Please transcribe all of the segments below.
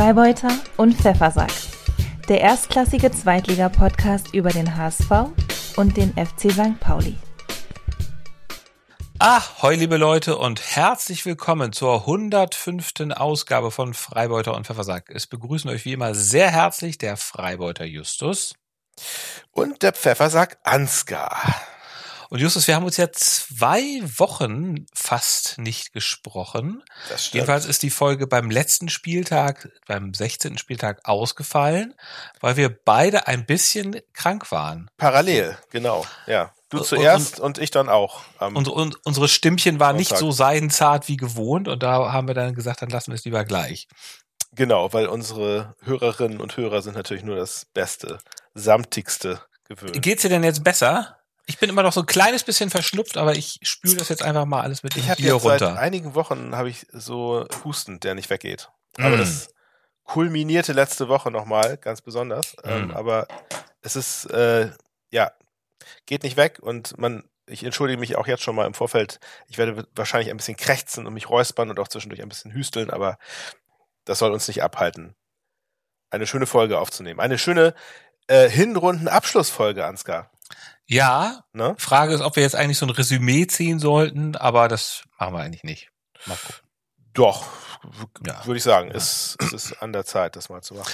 Freibeuter und Pfeffersack. Der erstklassige Zweitliga-Podcast über den HSV und den FC St. Pauli. Ahoi, liebe Leute, und herzlich willkommen zur 105. Ausgabe von Freibeuter und Pfeffersack. Es begrüßen euch wie immer sehr herzlich der Freibeuter Justus. Und der Pfeffersack Ansgar. Und Justus, wir haben uns ja zwei Wochen fast nicht gesprochen. Das stimmt. Jedenfalls ist die Folge beim letzten Spieltag, beim 16. Spieltag ausgefallen, weil wir beide ein bisschen krank waren. Parallel, genau, ja. Du Und- zuerst und, ich dann auch. Und, und unsere Stimmchen waren nicht so seidenzart wie gewohnt und da haben wir dann gesagt, dann lassen wir es lieber gleich. genau, weil unsere Hörerinnen und Hörer sind natürlich nur das Beste, samtigste gewöhnt. Geht's dir denn jetzt besser? Ich bin immer noch so ein kleines bisschen verschnupft, aber ich spüle das jetzt einfach mal alles mit Ich habe Bier jetzt seit runter. einigen Wochen habe ich so Husten, der nicht weggeht. Aber Mm. das kulminierte letzte Woche nochmal, ganz besonders. Ähm, Mm. aber es ist, äh, ja, geht nicht weg und man, ich entschuldige mich auch jetzt schon mal im Vorfeld. Ich werde wahrscheinlich ein bisschen krächzen und mich räuspern und auch zwischendurch ein bisschen hüsteln, aber das soll uns nicht abhalten, eine schöne Folge aufzunehmen. Eine schöne äh, Hinrunden-Abschlussfolge, Ansgar. Ja, Ne? Frage ist, ob wir jetzt eigentlich so ein Resümee ziehen sollten, aber das machen wir eigentlich nicht. Mal gucken. Doch, Ja. würde ich sagen. Es, es ist an der Zeit, das mal zu machen.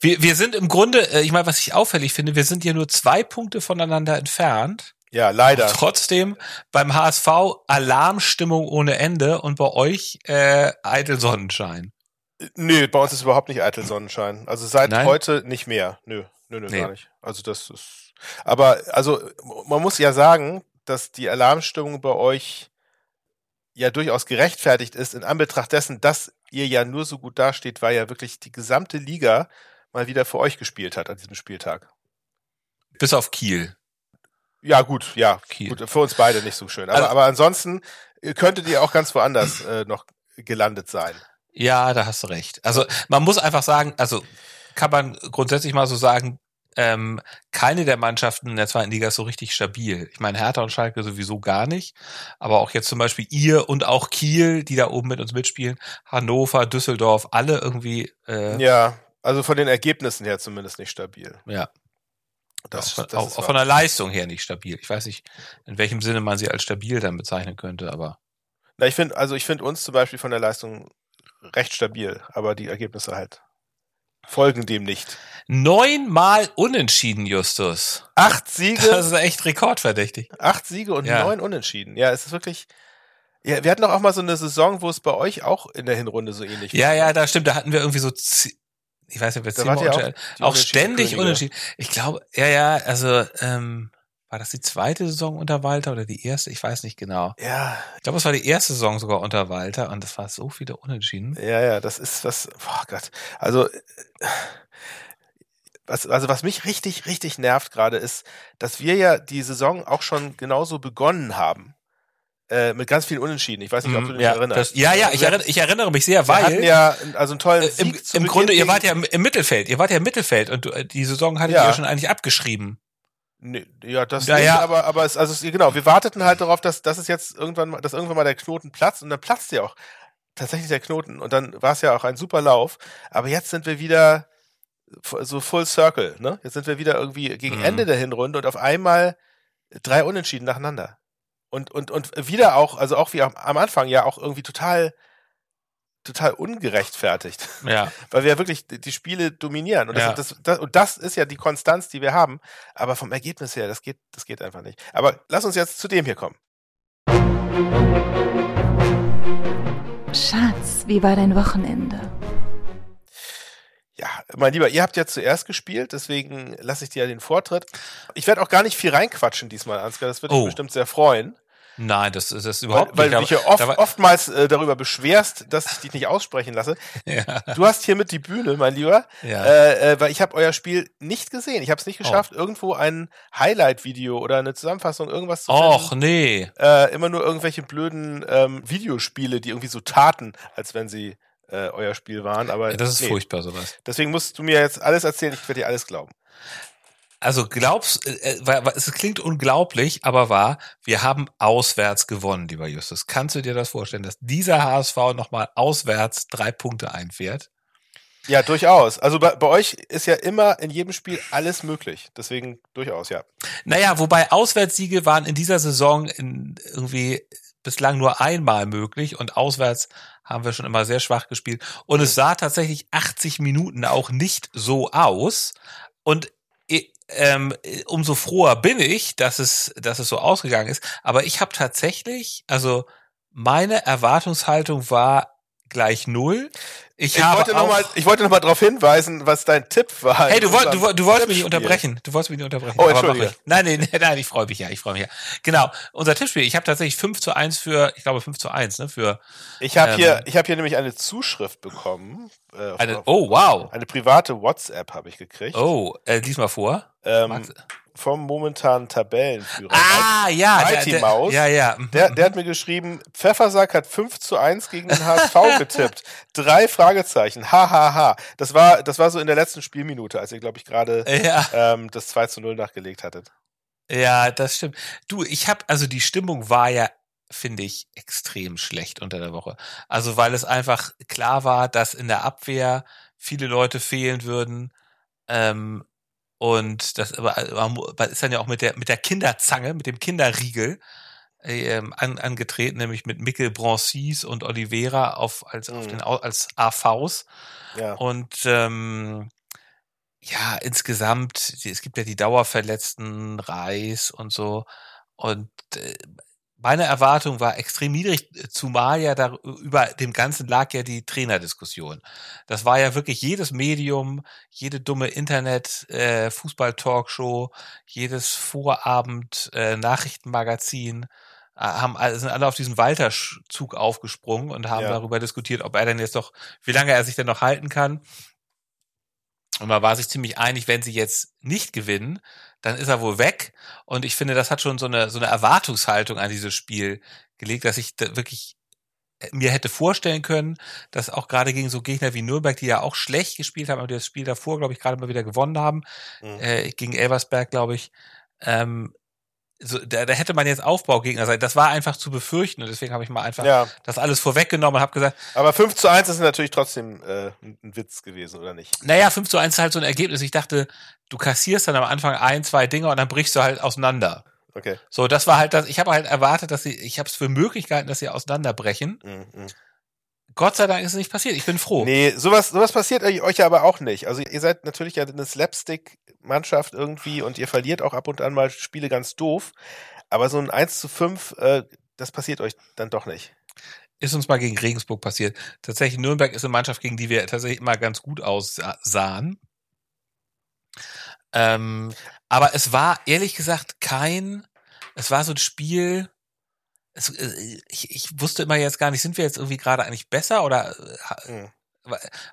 Wir, wir sind im Grunde, äh, ich meine, was ich auffällig finde, wir sind ja nur zwei Punkte voneinander entfernt. Ja, leider. Trotzdem beim HSV Alarmstimmung ohne Ende und bei euch äh, eitel Sonnenschein. Nö, bei uns ist überhaupt nicht eitel Sonnenschein. Also seit Nein? heute nicht mehr. Nö, nö, nö, Nee. gar nicht. Also das ist. Aber also man muss ja sagen, dass die Alarmstimmung bei euch ja durchaus gerechtfertigt ist in Anbetracht dessen, dass ihr ja nur so gut dasteht, weil ja wirklich die gesamte Liga mal wieder für euch gespielt hat an diesem Spieltag. Bis auf Kiel. Ja, gut, ja, Kiel. gut, für uns beide nicht so schön. Aber, Also- aber ansonsten äh, könntet ihr auch ganz woanders äh, noch gelandet sein. Ja, da hast du recht. Also man muss einfach sagen, also kann man grundsätzlich mal so sagen, ähm, keine der Mannschaften in der zweiten Liga ist so richtig stabil. Ich meine, Hertha und Schalke sowieso gar nicht. Aber auch jetzt zum Beispiel ihr und auch Kiel, die da oben mit uns mitspielen, Hannover, Düsseldorf, alle irgendwie, äh, Ja, also von den Ergebnissen her zumindest nicht stabil. ja, Das, auch, von, das auch, auch von der Leistung her nicht stabil. Ich weiß nicht, in welchem Sinne man sie als stabil dann bezeichnen könnte, aber Na, ich finde, also ich finde uns zum Beispiel von der Leistung recht stabil, aber die Ergebnisse halt folgen dem nicht. neunmal unentschieden, Justus. Acht Siege, Das ist echt rekordverdächtig. acht Siege und Ja. neun Unentschieden. Ja, es ist wirklich. Ja, wir hatten doch auch mal so eine Saison, wo es bei euch auch in der Hinrunde so ähnlich Ja, war. ja, da stimmt. Da hatten wir irgendwie so, ich weiß nicht, wer Da zehnmal auch auch ständig Könige. unentschieden. Ich glaube, ja, ja, also ähm, war das die zweite Saison unter Walter oder die erste? Ich weiß nicht genau. Ja, Ich glaube, es war die erste Saison sogar unter Walter und es war so viele Unentschieden. ja, ja, das ist was. Boah Gott. Also. äh, Was, also was mich richtig, richtig nervt gerade ist, dass wir ja die Saison auch schon genauso begonnen haben. Äh, mit ganz vielen Unentschieden. Ich weiß nicht, ob du dich Mhm, ja, erinnerst. das, ja, ja, ich Wir- erinnere, ich erinnere mich sehr, Wir weil hatten ja also einen tollen äh, Sieg im, im Grunde, ihr wart ja im, im Mittelfeld, ihr wart ja im Mittelfeld und du, äh, die Saison hattet Ja. ihr ja schon eigentlich abgeschrieben. Nee, ja, das Ja, nicht, ja. aber aber es, also genau, wir warteten halt darauf, dass dass es jetzt irgendwann mal, dass irgendwann mal der Knoten platzt und dann platzt ja auch tatsächlich der Knoten und dann war es ja auch ein super Lauf, aber jetzt sind wir wieder so full circle, ne? Jetzt sind wir wieder irgendwie gegen Mhm. Ende der Hinrunde und auf einmal drei Unentschieden nacheinander. Und und und wieder auch, also auch wie am Anfang ja auch irgendwie total total ungerechtfertigt Ja. weil wir ja wirklich die Spiele dominieren. Und das, Ja. das, das, und das ist ja die Konstanz, die wir haben. Aber vom Ergebnis her, das geht, das geht einfach nicht. Aber lass uns jetzt zu dem hier kommen. Schatz, wie war dein Wochenende? Ja, mein Lieber, ihr habt ja zuerst gespielt, deswegen lasse ich dir ja den Vortritt. Ich werde auch gar nicht viel reinquatschen diesmal, Ansgar. Das wird dich Oh. bestimmt sehr freuen. Nein, das ist das ist Weil, überhaupt weil du nicht. dich ja oft, da war- oftmals äh, darüber beschwerst, dass ich dich nicht aussprechen lasse. ja, Du hast hiermit die Bühne, mein Lieber. ja. Äh, äh, weil ich habe euer Spiel nicht gesehen. Ich habe Oh. es nicht geschafft, irgendwo ein Highlight-Video oder eine Zusammenfassung, irgendwas zu finden. Och, nee. äh, immer nur irgendwelche blöden ähm, Videospiele, die irgendwie so taten, als wenn sie äh, euer Spiel waren. Aber Ja, das ist nee. furchtbar, sowas. Deswegen musst du mir jetzt alles erzählen, ich werde dir alles glauben. Also glaubst, äh, äh, es klingt unglaublich, aber wahr, wir haben auswärts gewonnen, lieber Justus. Kannst du dir das vorstellen, dass dieser HSV nochmal auswärts drei Punkte einfährt? Ja, durchaus. Also bei, bei euch ist ja immer in jedem Spiel alles möglich. Deswegen durchaus, ja. Naja, wobei Auswärtssiege waren in dieser Saison in irgendwie bislang nur einmal möglich und auswärts haben wir schon immer sehr schwach gespielt. Und es sah tatsächlich 80 Minuten auch nicht so aus. Und ähm, umso froher bin ich, dass es, dass es so ausgegangen ist. Aber ich habe tatsächlich, also meine Erwartungshaltung war gleich null. Ich, ich wollte noch mal, ich wollte noch mal darauf hinweisen, was dein Tipp war. Hey, du, wollt, du, du wolltest mich nicht unterbrechen. Du wolltest mich nicht unterbrechen. Oh, Entschuldige. Nein, nein, nein, ich freue mich ja, ich freue mich ja. Genau, unser Tippspiel. Ich habe tatsächlich 5 zu 1 für, ich glaube 5 zu 1, ne, für. Ich habe ähm, hier, ich habe hier nämlich eine Zuschrift bekommen. Äh, eine, oh, wow. Eine private WhatsApp habe ich gekriegt. Oh, äh, lies mal vor. Ähm, vom momentanen Tabellenführer. Ah, ja. Mighty der, Maus. Ja, ja. Der, der hat mir geschrieben, Pfeffersack hat 5 zu 1 gegen den HSV getippt. Drei Fragezeichen. Ha, ha, ha. Das war, das war so in der letzten Spielminute, als ihr, glaube ich, gerade ja. ähm, das 2 zu 0 nachgelegt hattet. Ja, das stimmt. Du, ich habe, also die Stimmung war ja finde ich extrem schlecht unter der Woche. Also weil es einfach klar war, dass in der Abwehr viele Leute fehlen würden. Ähm, und das ist dann ja auch mit der, mit der Kinderzange, mit dem Kinderriegel ähm, an, angetreten, nämlich mit Mikkel Broncis und Oliveira auf, als, mhm. auf den, als AVs. Ja. Und ähm, ja, insgesamt, es gibt ja die Dauerverletzten, Reis und so. Und äh, meine Erwartung war extrem niedrig, zumal ja da über dem Ganzen lag ja die Trainerdiskussion. Das war ja wirklich jedes Medium, jede dumme Internet, äh, Fußball-Talkshow, jedes Vorabend, äh, Nachrichtenmagazin, äh, haben sind alle auf diesen Walter-Zug aufgesprungen und haben ja. darüber diskutiert, ob er denn jetzt doch, wie lange er sich denn noch halten kann. Und man war sich ziemlich einig, wenn sie jetzt nicht gewinnen, dann ist er wohl weg. Und ich finde, das hat schon so eine, so eine Erwartungshaltung an dieses Spiel gelegt, dass ich da wirklich äh, mir hätte vorstellen können, dass auch gerade gegen so Gegner wie Nürnberg, die ja auch schlecht gespielt haben, aber die das Spiel davor, glaube ich, gerade mal wieder gewonnen haben, mhm. äh, gegen Elversberg, glaube ich, ähm, so, da, da hätte man jetzt Aufbaugegner sein. Das war einfach zu befürchten und deswegen habe ich mal einfach ja. das alles vorweggenommen und habe gesagt. Aber 5 zu 1 ist natürlich trotzdem äh, ein Witz gewesen, oder nicht? Naja, 5 zu 1 ist halt so ein Ergebnis. Ich dachte, du kassierst dann am Anfang ein, zwei Dinge und dann brichst du halt auseinander. Okay. So, das war halt das. Ich habe halt erwartet, dass sie, ich habe es für möglich gehalten, dass sie auseinanderbrechen. Mhm. Gott sei Dank ist es nicht passiert. Ich bin froh. Nee, sowas, sowas passiert euch ja aber auch nicht. Also ihr seid natürlich ja eine Slapstick-Mannschaft irgendwie und ihr verliert auch ab und an mal Spiele ganz doof. Aber so ein 1 zu 5, äh, das passiert euch dann doch nicht. Ist uns mal gegen Regensburg passiert. Tatsächlich, Nürnberg ist eine Mannschaft, gegen die wir tatsächlich immer ganz gut aussahen. Ähm, aber es war ehrlich gesagt kein, es war so ein Spiel, es, äh, ich, ich wusste immer jetzt gar nicht, sind wir jetzt irgendwie gerade eigentlich besser oder mhm.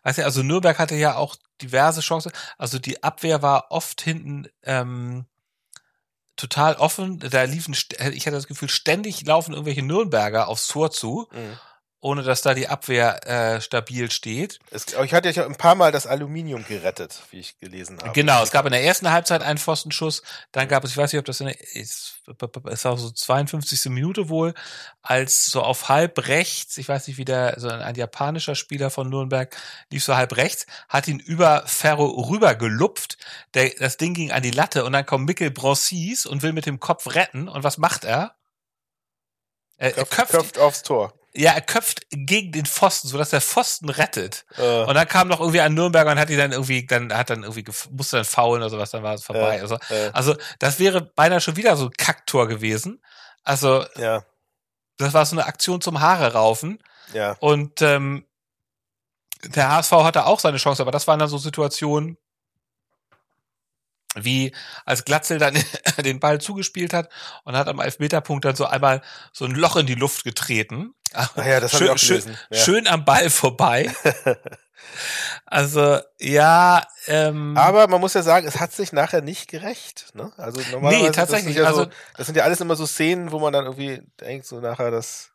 weißt du, also Nürnberg hatte ja auch diverse Chancen. Also die Abwehr war oft hinten ähm, total offen. Da liefen, ich hatte das Gefühl, ständig laufen irgendwelche Nürnberger aufs Tor zu. Mhm ohne dass da die Abwehr äh, stabil steht. Es, ich hatte ja ein paar Mal das Aluminium gerettet, wie ich gelesen habe. Genau, es gab in der ersten Halbzeit einen Pfostenschuss, dann gab es, ich weiß nicht, ob das in der, es, es war so 52. Minute wohl, als so auf halb rechts, ich weiß nicht, wie der, so ein, ein japanischer Spieler von Nürnberg lief so halb rechts, hat ihn über Ferro rüber gelupft, der, das Ding ging an die Latte und dann kommt Mikkel Broncis und will mit dem Kopf retten und was macht er? Er, köpft, köpft, köpft aufs Tor. Ja, er köpft gegen den Pfosten, sodass der Pfosten rettet. Uh. Und dann kam noch irgendwie ein Nürnberger und hat die dann irgendwie, dann hat dann irgendwie, musste dann faulen oder sowas, dann war es vorbei. Uh, also, uh. also, das wäre beinahe schon wieder so ein Kacktor gewesen. Also, ja. das war so eine Aktion zum Haare raufen. Ja. Und ähm, der HSV hatte auch seine Chance, aber das waren dann so Situationen, wie als Glatzel dann den Ball zugespielt hat und hat am Elfmeterpunkt dann so einmal so ein Loch in die Luft getreten. Ach ja, das schön, gelesen. Ja. schön am Ball vorbei. also ja. Ähm, Aber man muss ja sagen, es hat sich nachher nicht gerecht. Ne? Also normalerweise nee, tatsächlich. Das ja, also, so, das sind ja alles immer so Szenen, wo man dann irgendwie denkt, so nachher das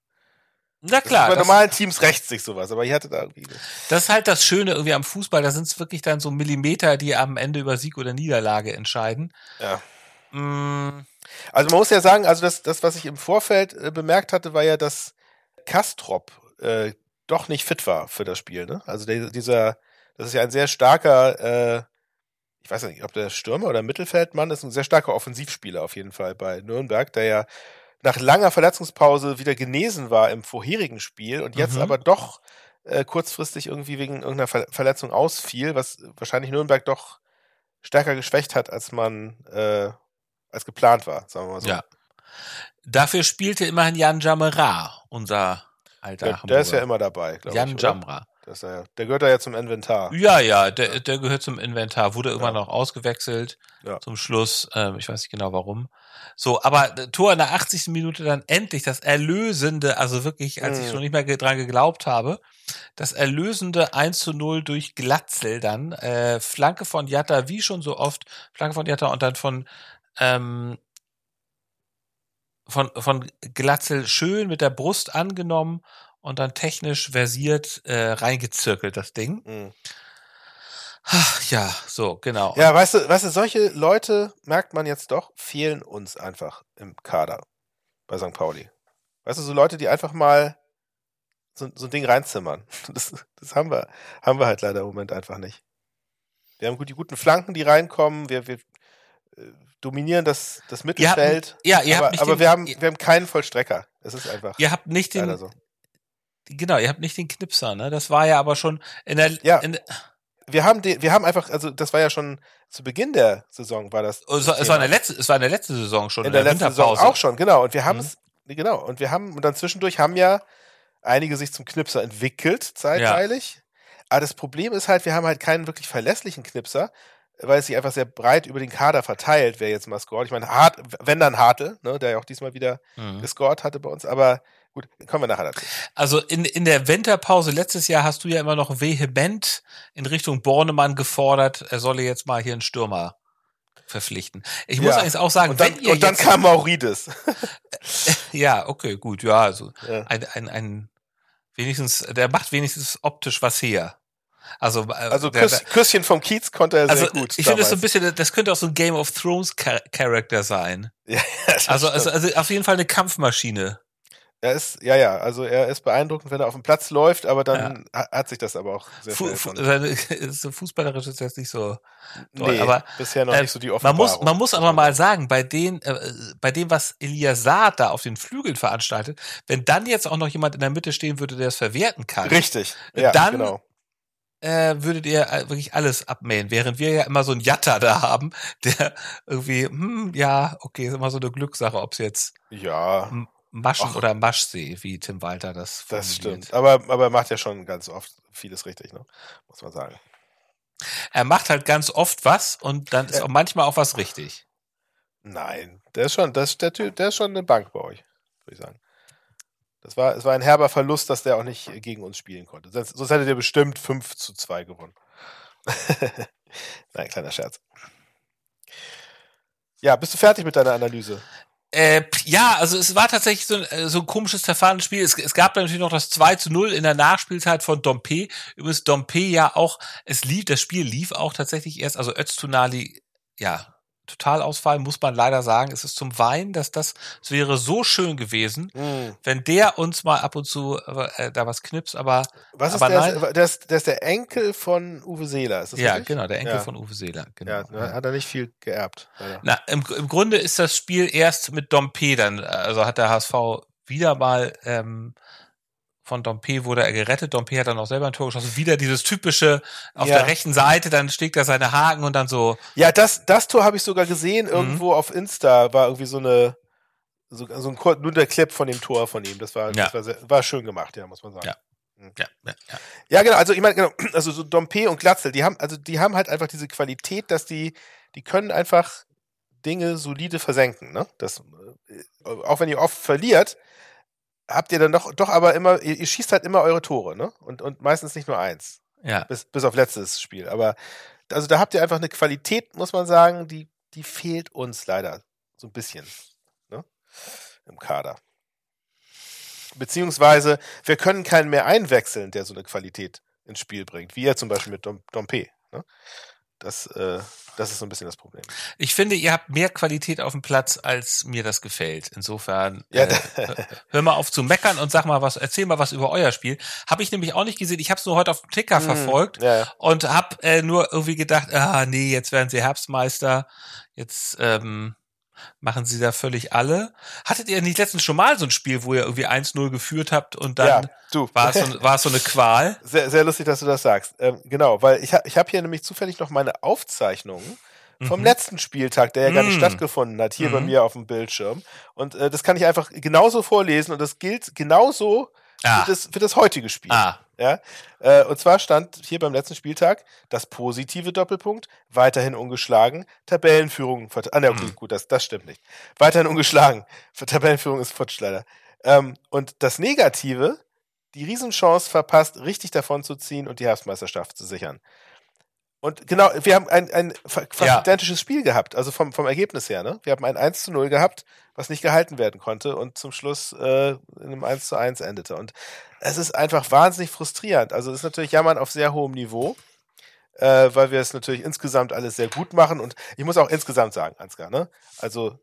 na klar. bei normalen Teams rächt sich sowas, aber ich hatte da irgendwie. Das ist halt das Schöne irgendwie am Fußball, da sind es wirklich dann so Millimeter, die am Ende über Sieg oder Niederlage entscheiden. Ja. Mm. Also man muss ja sagen, also das, das was ich im Vorfeld äh, bemerkt hatte, war ja, dass Kastrop äh, doch nicht fit war für das Spiel. Ne? Also der, dieser, Das ist ja ein sehr starker, äh, ich weiß nicht, ob der Stürmer oder Mittelfeldmann ist, ein sehr starker Offensivspieler auf jeden Fall bei Nürnberg, der ja nach langer Verletzungspause wieder genesen war im vorherigen Spiel und jetzt Mhm. aber doch äh, kurzfristig irgendwie wegen irgendeiner Ver Verletzung ausfiel, was wahrscheinlich Nürnberg doch stärker geschwächt hat, als man äh, als geplant war, sagen wir mal so. Ja. Dafür spielte immerhin Jan Jamera, unser alter Der, der ist ja immer dabei, glaube Jan ich. oder? Jamra. Das der gehört ja zum Inventar. Ja, ja, der, der gehört zum Inventar, wurde immer Ja. noch ausgewechselt Ja. zum Schluss. Ähm, ich weiß nicht genau warum. So, aber äh, Tor in der 80. Minute dann endlich das Erlösende, also wirklich, als ich Mhm. schon nicht mehr dran geglaubt habe, das Erlösende 1 zu 0 durch Glatzel dann, äh, Flanke von Jatta, wie schon so oft, Flanke von Jatta und dann von, ähm, von, von Glatzel schön mit der Brust angenommen und dann technisch versiert äh, reingezirkelt, das Ding. Mhm. Ach, Ja, so, genau. Ja, weißt du, weißt du, solche Leute, merkt man jetzt doch, fehlen uns einfach im Kader bei St. Pauli. Weißt du, so Leute, die einfach mal so, so ein Ding reinzimmern. Das, das haben wir, haben wir halt leider im Moment einfach nicht. Wir haben gut, die guten Flanken, die reinkommen, wir, wir dominieren das, das habt, Mittelfeld. ja, ihr aber habt nicht aber den, wir, haben, wir haben keinen Vollstrecker. Das ist einfach ihr habt nicht den, so. genau, ihr habt nicht den Knipser, ne? Das war ja aber schon in der, Ja. in, Wir haben, den, wir haben einfach, also das war ja schon zu Beginn der Saison, war das. es, war, es war in der letzten, es war in der letzten Saison schon in der letzten Saison auch schon, genau. Und wir haben Mhm. es, genau, und wir haben, und dann zwischendurch haben ja einige sich zum Knipser entwickelt, zeitweilig. Aber das Problem ist halt, wir haben halt keinen wirklich verlässlichen Knipser, weil es sich einfach sehr breit über den Kader verteilt, wer jetzt mal scored. Ich meine, Hart, wenn dann Hartl, ne, der ja auch diesmal wieder Mhm. gescored hatte bei uns, aber gut, kommen wir nachher dazu. Also in, in der Winterpause letztes Jahr hast du ja immer noch vehement in Richtung Bornemann gefordert, er solle jetzt mal hier einen Stürmer verpflichten. Ich muss Ja. eigentlich auch sagen, Und dann, wenn ihr und dann kam Maurides. ja, okay, gut, ja, also Ja. ein, ein, ein wenigstens, der macht wenigstens optisch was her. Also, äh, Also Küss, Küsschen vom Kiez konnte er also sehr gut. ich finde das so ein bisschen, das könnte auch so ein Game of Thrones Char Charakter sein. Ja, Also, also, also auf jeden Fall eine Kampfmaschine. Er ist, ja, ja, also er ist beeindruckend, wenn er auf dem Platz läuft, aber dann ha- hat sich das aber auch sehr Fu schnell Fu fußballerisch ist jetzt nicht so nee, aber bisher noch äh, nicht so die man Offenbarung. muss, man muss aber mal sagen, bei den, äh, bei dem, was Elias Saad da auf den Flügeln veranstaltet, wenn dann jetzt auch noch jemand in der Mitte stehen würde, der es verwerten kann, Richtig, ja, Dann- genau. Äh, würdet ihr äh, wirklich alles abmähen, während wir ja immer so einen Jatta da haben, der irgendwie, hm, ja, okay, ist immer so eine Glückssache, ob es jetzt Ja, Maschen Ach. oder Maschsee, wie Tim Walter das das stimmt. Aber, aber er macht ja schon ganz oft vieles richtig, ne? muss man sagen. Er macht halt ganz oft was und dann ist auch manchmal auch was richtig. Nein, der ist schon, das, der Typ, der ist schon eine Bank bei euch, würde ich sagen. Das war, es war ein herber Verlust, dass der auch nicht gegen uns spielen konnte. Sonst, sonst hättet ihr bestimmt 5 zu 2 gewonnen. Nein, kleiner Scherz. Ja, bist du fertig mit deiner Analyse? Äh, ja, also es war tatsächlich so ein, äh, so ein komisches zerfahrenes Spiel. Es, es gab dann natürlich noch das 2 zu 0 in der Nachspielzeit von Dompe. Übrigens Dompe ja auch, es lief, das Spiel lief auch tatsächlich erst, also Öztunali, ja, Totalausfall, muss man leider sagen. Es ist zum Weinen, dass das, es wäre so schön gewesen, Hm. wenn der uns mal ab und zu äh, da was knipst, aber Was ist Aber der, nein. der, ist, der ist der Enkel von Uwe Seeler, ist das ja, richtig? genau, der Enkel Ja. von Uwe Seeler. Genau. Ja, da hat er nicht viel geerbt. leider. Na, im, im Grunde ist das Spiel erst mit Dompe dann, also hat der HSV wieder mal ähm, von Dompe wurde er gerettet. Dompe hat dann auch selber ein Tor geschossen. Wieder dieses typische auf Ja. der rechten Seite, dann schlägt er seine Haken und dann so, Ja, das, das Tor habe ich sogar gesehen, Mhm. irgendwo auf Insta war irgendwie so eine, so, so ein nur der Clip von dem Tor von ihm. Das war, Ja. das war, sehr, war schön gemacht, ja, muss man sagen. Ja. ja, ja, ja. Ja, genau, also ich meine, genau, also so Dompe und Glatzel, die haben, also die haben halt einfach diese Qualität, dass die, die können einfach Dinge solide versenken, ne? Das, äh, auch wenn ihr oft verliert, habt ihr dann doch, doch aber immer, ihr, ihr schießt halt immer eure Tore, ne? Und, und meistens nicht nur eins. ja. Bis, bis auf letztes Spiel. Aber also da habt ihr einfach eine Qualität, muss man sagen, die, die fehlt uns leider so ein bisschen, ne? Im Kader. Beziehungsweise, wir können keinen mehr einwechseln, der so eine Qualität ins Spiel bringt, wie er zum Beispiel mit Dom, Dompe. Ne? Das, äh, das ist so ein bisschen das Problem. Ich finde, ihr habt mehr Qualität auf dem Platz, als mir das gefällt. Insofern, ja, äh, hör mal auf zu meckern und sag mal was, erzähl mal was über euer Spiel. Habe ich nämlich auch nicht gesehen. Ich habe es nur heute auf dem Ticker hm, verfolgt ja. und habe äh, nur irgendwie gedacht, ah nee, jetzt werden sie Herbstmeister. Jetzt ähm, machen sie da völlig alle. Hattet ihr nicht letztens schon mal so ein Spiel, wo ihr irgendwie 1-0 geführt habt und dann ja, war, es so, war es so eine Qual? Sehr, sehr lustig, dass du das sagst. Ähm, genau, weil ich, ich habe hier nämlich zufällig noch meine Aufzeichnungen vom mhm. letzten Spieltag, der ja gar nicht mhm. stattgefunden hat, hier mhm. bei mir auf dem Bildschirm. Und äh, das kann ich einfach genauso vorlesen und das gilt genauso ah. für, das, für das heutige Spiel. Ah. Ja? Äh, und zwar stand hier beim letzten Spieltag das positive Doppelpunkt, weiterhin ungeschlagen, Tabellenführung. Ah, ne, okay, mhm. gut, das, das stimmt nicht. Weiterhin ungeschlagen. Für Tabellenführung ist futsch leider. Ähm, und das Negative, die Riesenchance verpasst, richtig davon zu ziehen und die Herbstmeisterschaft zu sichern. Und genau, wir haben ein, ein fast ja. identisches Spiel gehabt, also vom, vom Ergebnis her, ne? Wir haben ein 1 zu 0 gehabt, was nicht gehalten werden konnte und zum Schluss äh, in einem 1 zu 1 endete. Und es ist einfach wahnsinnig frustrierend. Also es ist natürlich Jammern auf sehr hohem Niveau, äh, weil wir es natürlich insgesamt alles sehr gut machen. Und ich muss auch insgesamt sagen, Ansgar, ne? Also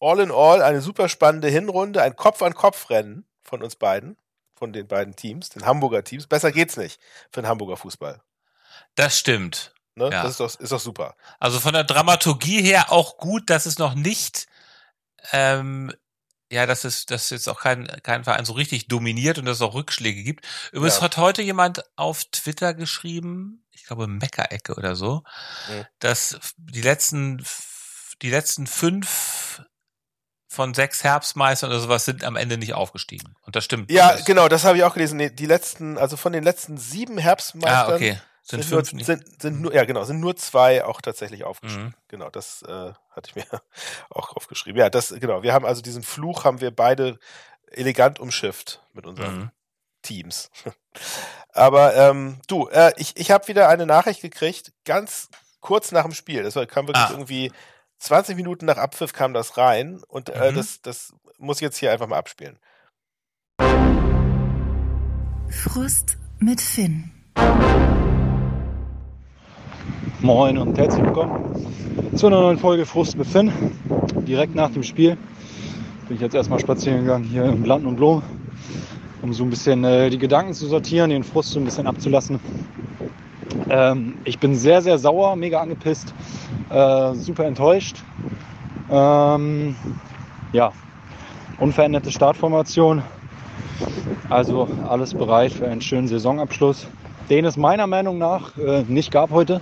all in all eine super spannende Hinrunde, ein Kopf-an-Kopf-Rennen von uns beiden, von den beiden Teams, den Hamburger Teams. Besser geht's nicht für den Hamburger Fußball. Das stimmt. Ne? Ja. Das ist doch, ist doch super. Also von der Dramaturgie her auch gut, dass es noch nicht, ähm, ja, dass es, dass jetzt auch kein, kein Verein so richtig dominiert und dass es auch Rückschläge gibt. Übrigens ja. hat heute jemand auf Twitter geschrieben, ich glaube Meckerecke oder so, mhm. dass die letzten, die letzten fünf von sechs Herbstmeistern oder sowas sind am Ende nicht aufgestiegen. Und das stimmt. Ja, alles. genau, das habe ich auch gelesen. Die letzten, also von den letzten sieben Herbstmeistern ah, okay. Sind, sind, fünf nur, sind, sind nur, ja genau, sind nur zwei auch tatsächlich aufgeschrieben. Mhm. Genau, das äh, hatte ich mir auch aufgeschrieben. Ja, das, genau, wir haben also diesen Fluch haben wir beide elegant umschifft mit unseren mhm. Teams. Aber ähm, du, äh, ich, ich habe wieder eine Nachricht gekriegt, ganz kurz nach dem Spiel. Das kam wirklich ah. irgendwie 20 Minuten nach Abpfiff kam das rein und äh, mhm. das, das muss ich jetzt hier einfach mal abspielen. Frust mit Finn. Moin und herzlich willkommen zu einer neuen Folge Frust mit Finn. Direkt nach dem Spiel bin ich jetzt erstmal spazieren gegangen hier im Land und Blom, um so ein bisschen äh, die Gedanken zu sortieren, den Frust so ein bisschen abzulassen. Ähm, ich bin sehr, sehr sauer, mega angepisst, äh, super enttäuscht. Ähm, ja, unveränderte Startformation. Also alles bereit für einen schönen Saisonabschluss, den es meiner Meinung nach äh, nicht gab heute.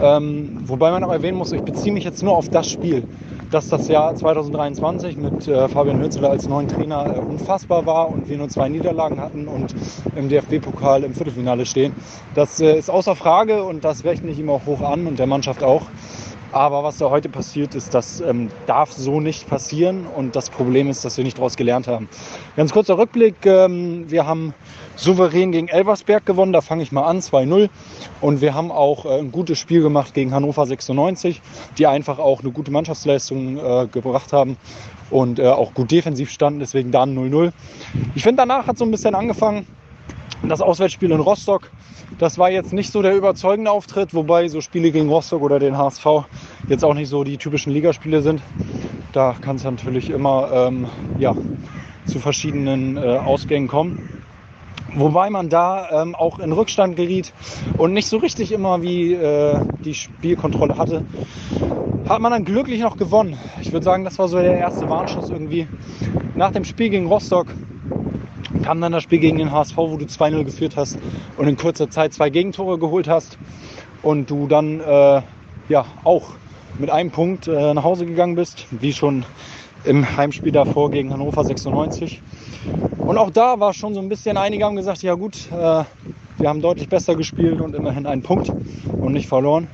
Ähm, wobei man auch erwähnen muss, ich beziehe mich jetzt nur auf das Spiel, dass das Jahr 2023 mit äh, Fabian Hünzeler als neuen Trainer äh, unfassbar war und wir nur zwei Niederlagen hatten und im DFB-Pokal im Viertelfinale stehen. Das äh, ist außer Frage und das rechne ich ihm auch hoch an und der Mannschaft auch. Aber was da heute passiert ist, das ähm, darf so nicht passieren. Und das Problem ist, dass wir nicht daraus gelernt haben. Ganz kurzer Rückblick. Ähm, wir haben souverän gegen Elversberg gewonnen. Da fange ich mal an, 2-0. Und wir haben auch äh, ein gutes Spiel gemacht gegen Hannover 96, die einfach auch eine gute Mannschaftsleistung äh, gebracht haben und äh, auch gut defensiv standen. Deswegen dann 0-0. Ich finde, danach hat so ein bisschen angefangen. Das Auswärtsspiel in Rostock das war jetzt nicht so der überzeugende Auftritt, wobei so Spiele gegen Rostock oder den HSV jetzt auch nicht so die typischen Ligaspiele sind. Da kann es natürlich immer ähm, ja, zu verschiedenen äh, Ausgängen kommen. Wobei man da ähm, auch in Rückstand geriet und nicht so richtig immer wie äh, die Spielkontrolle hatte, hat man dann glücklich noch gewonnen. Ich würde sagen, das war so der erste Warnschuss irgendwie. Nach dem Spiel gegen Rostock kam dann das Spiel gegen den HSV, wo du 2-0 geführt hast und in kurzer Zeit zwei Gegentore geholt hast und du dann äh, ja auch mit einem Punkt äh, nach Hause gegangen bist, wie schon im Heimspiel davor gegen Hannover 96. Und auch da war schon so ein bisschen, einige haben gesagt, ja gut, äh, wir haben deutlich besser gespielt und immerhin einen Punkt und nicht verloren.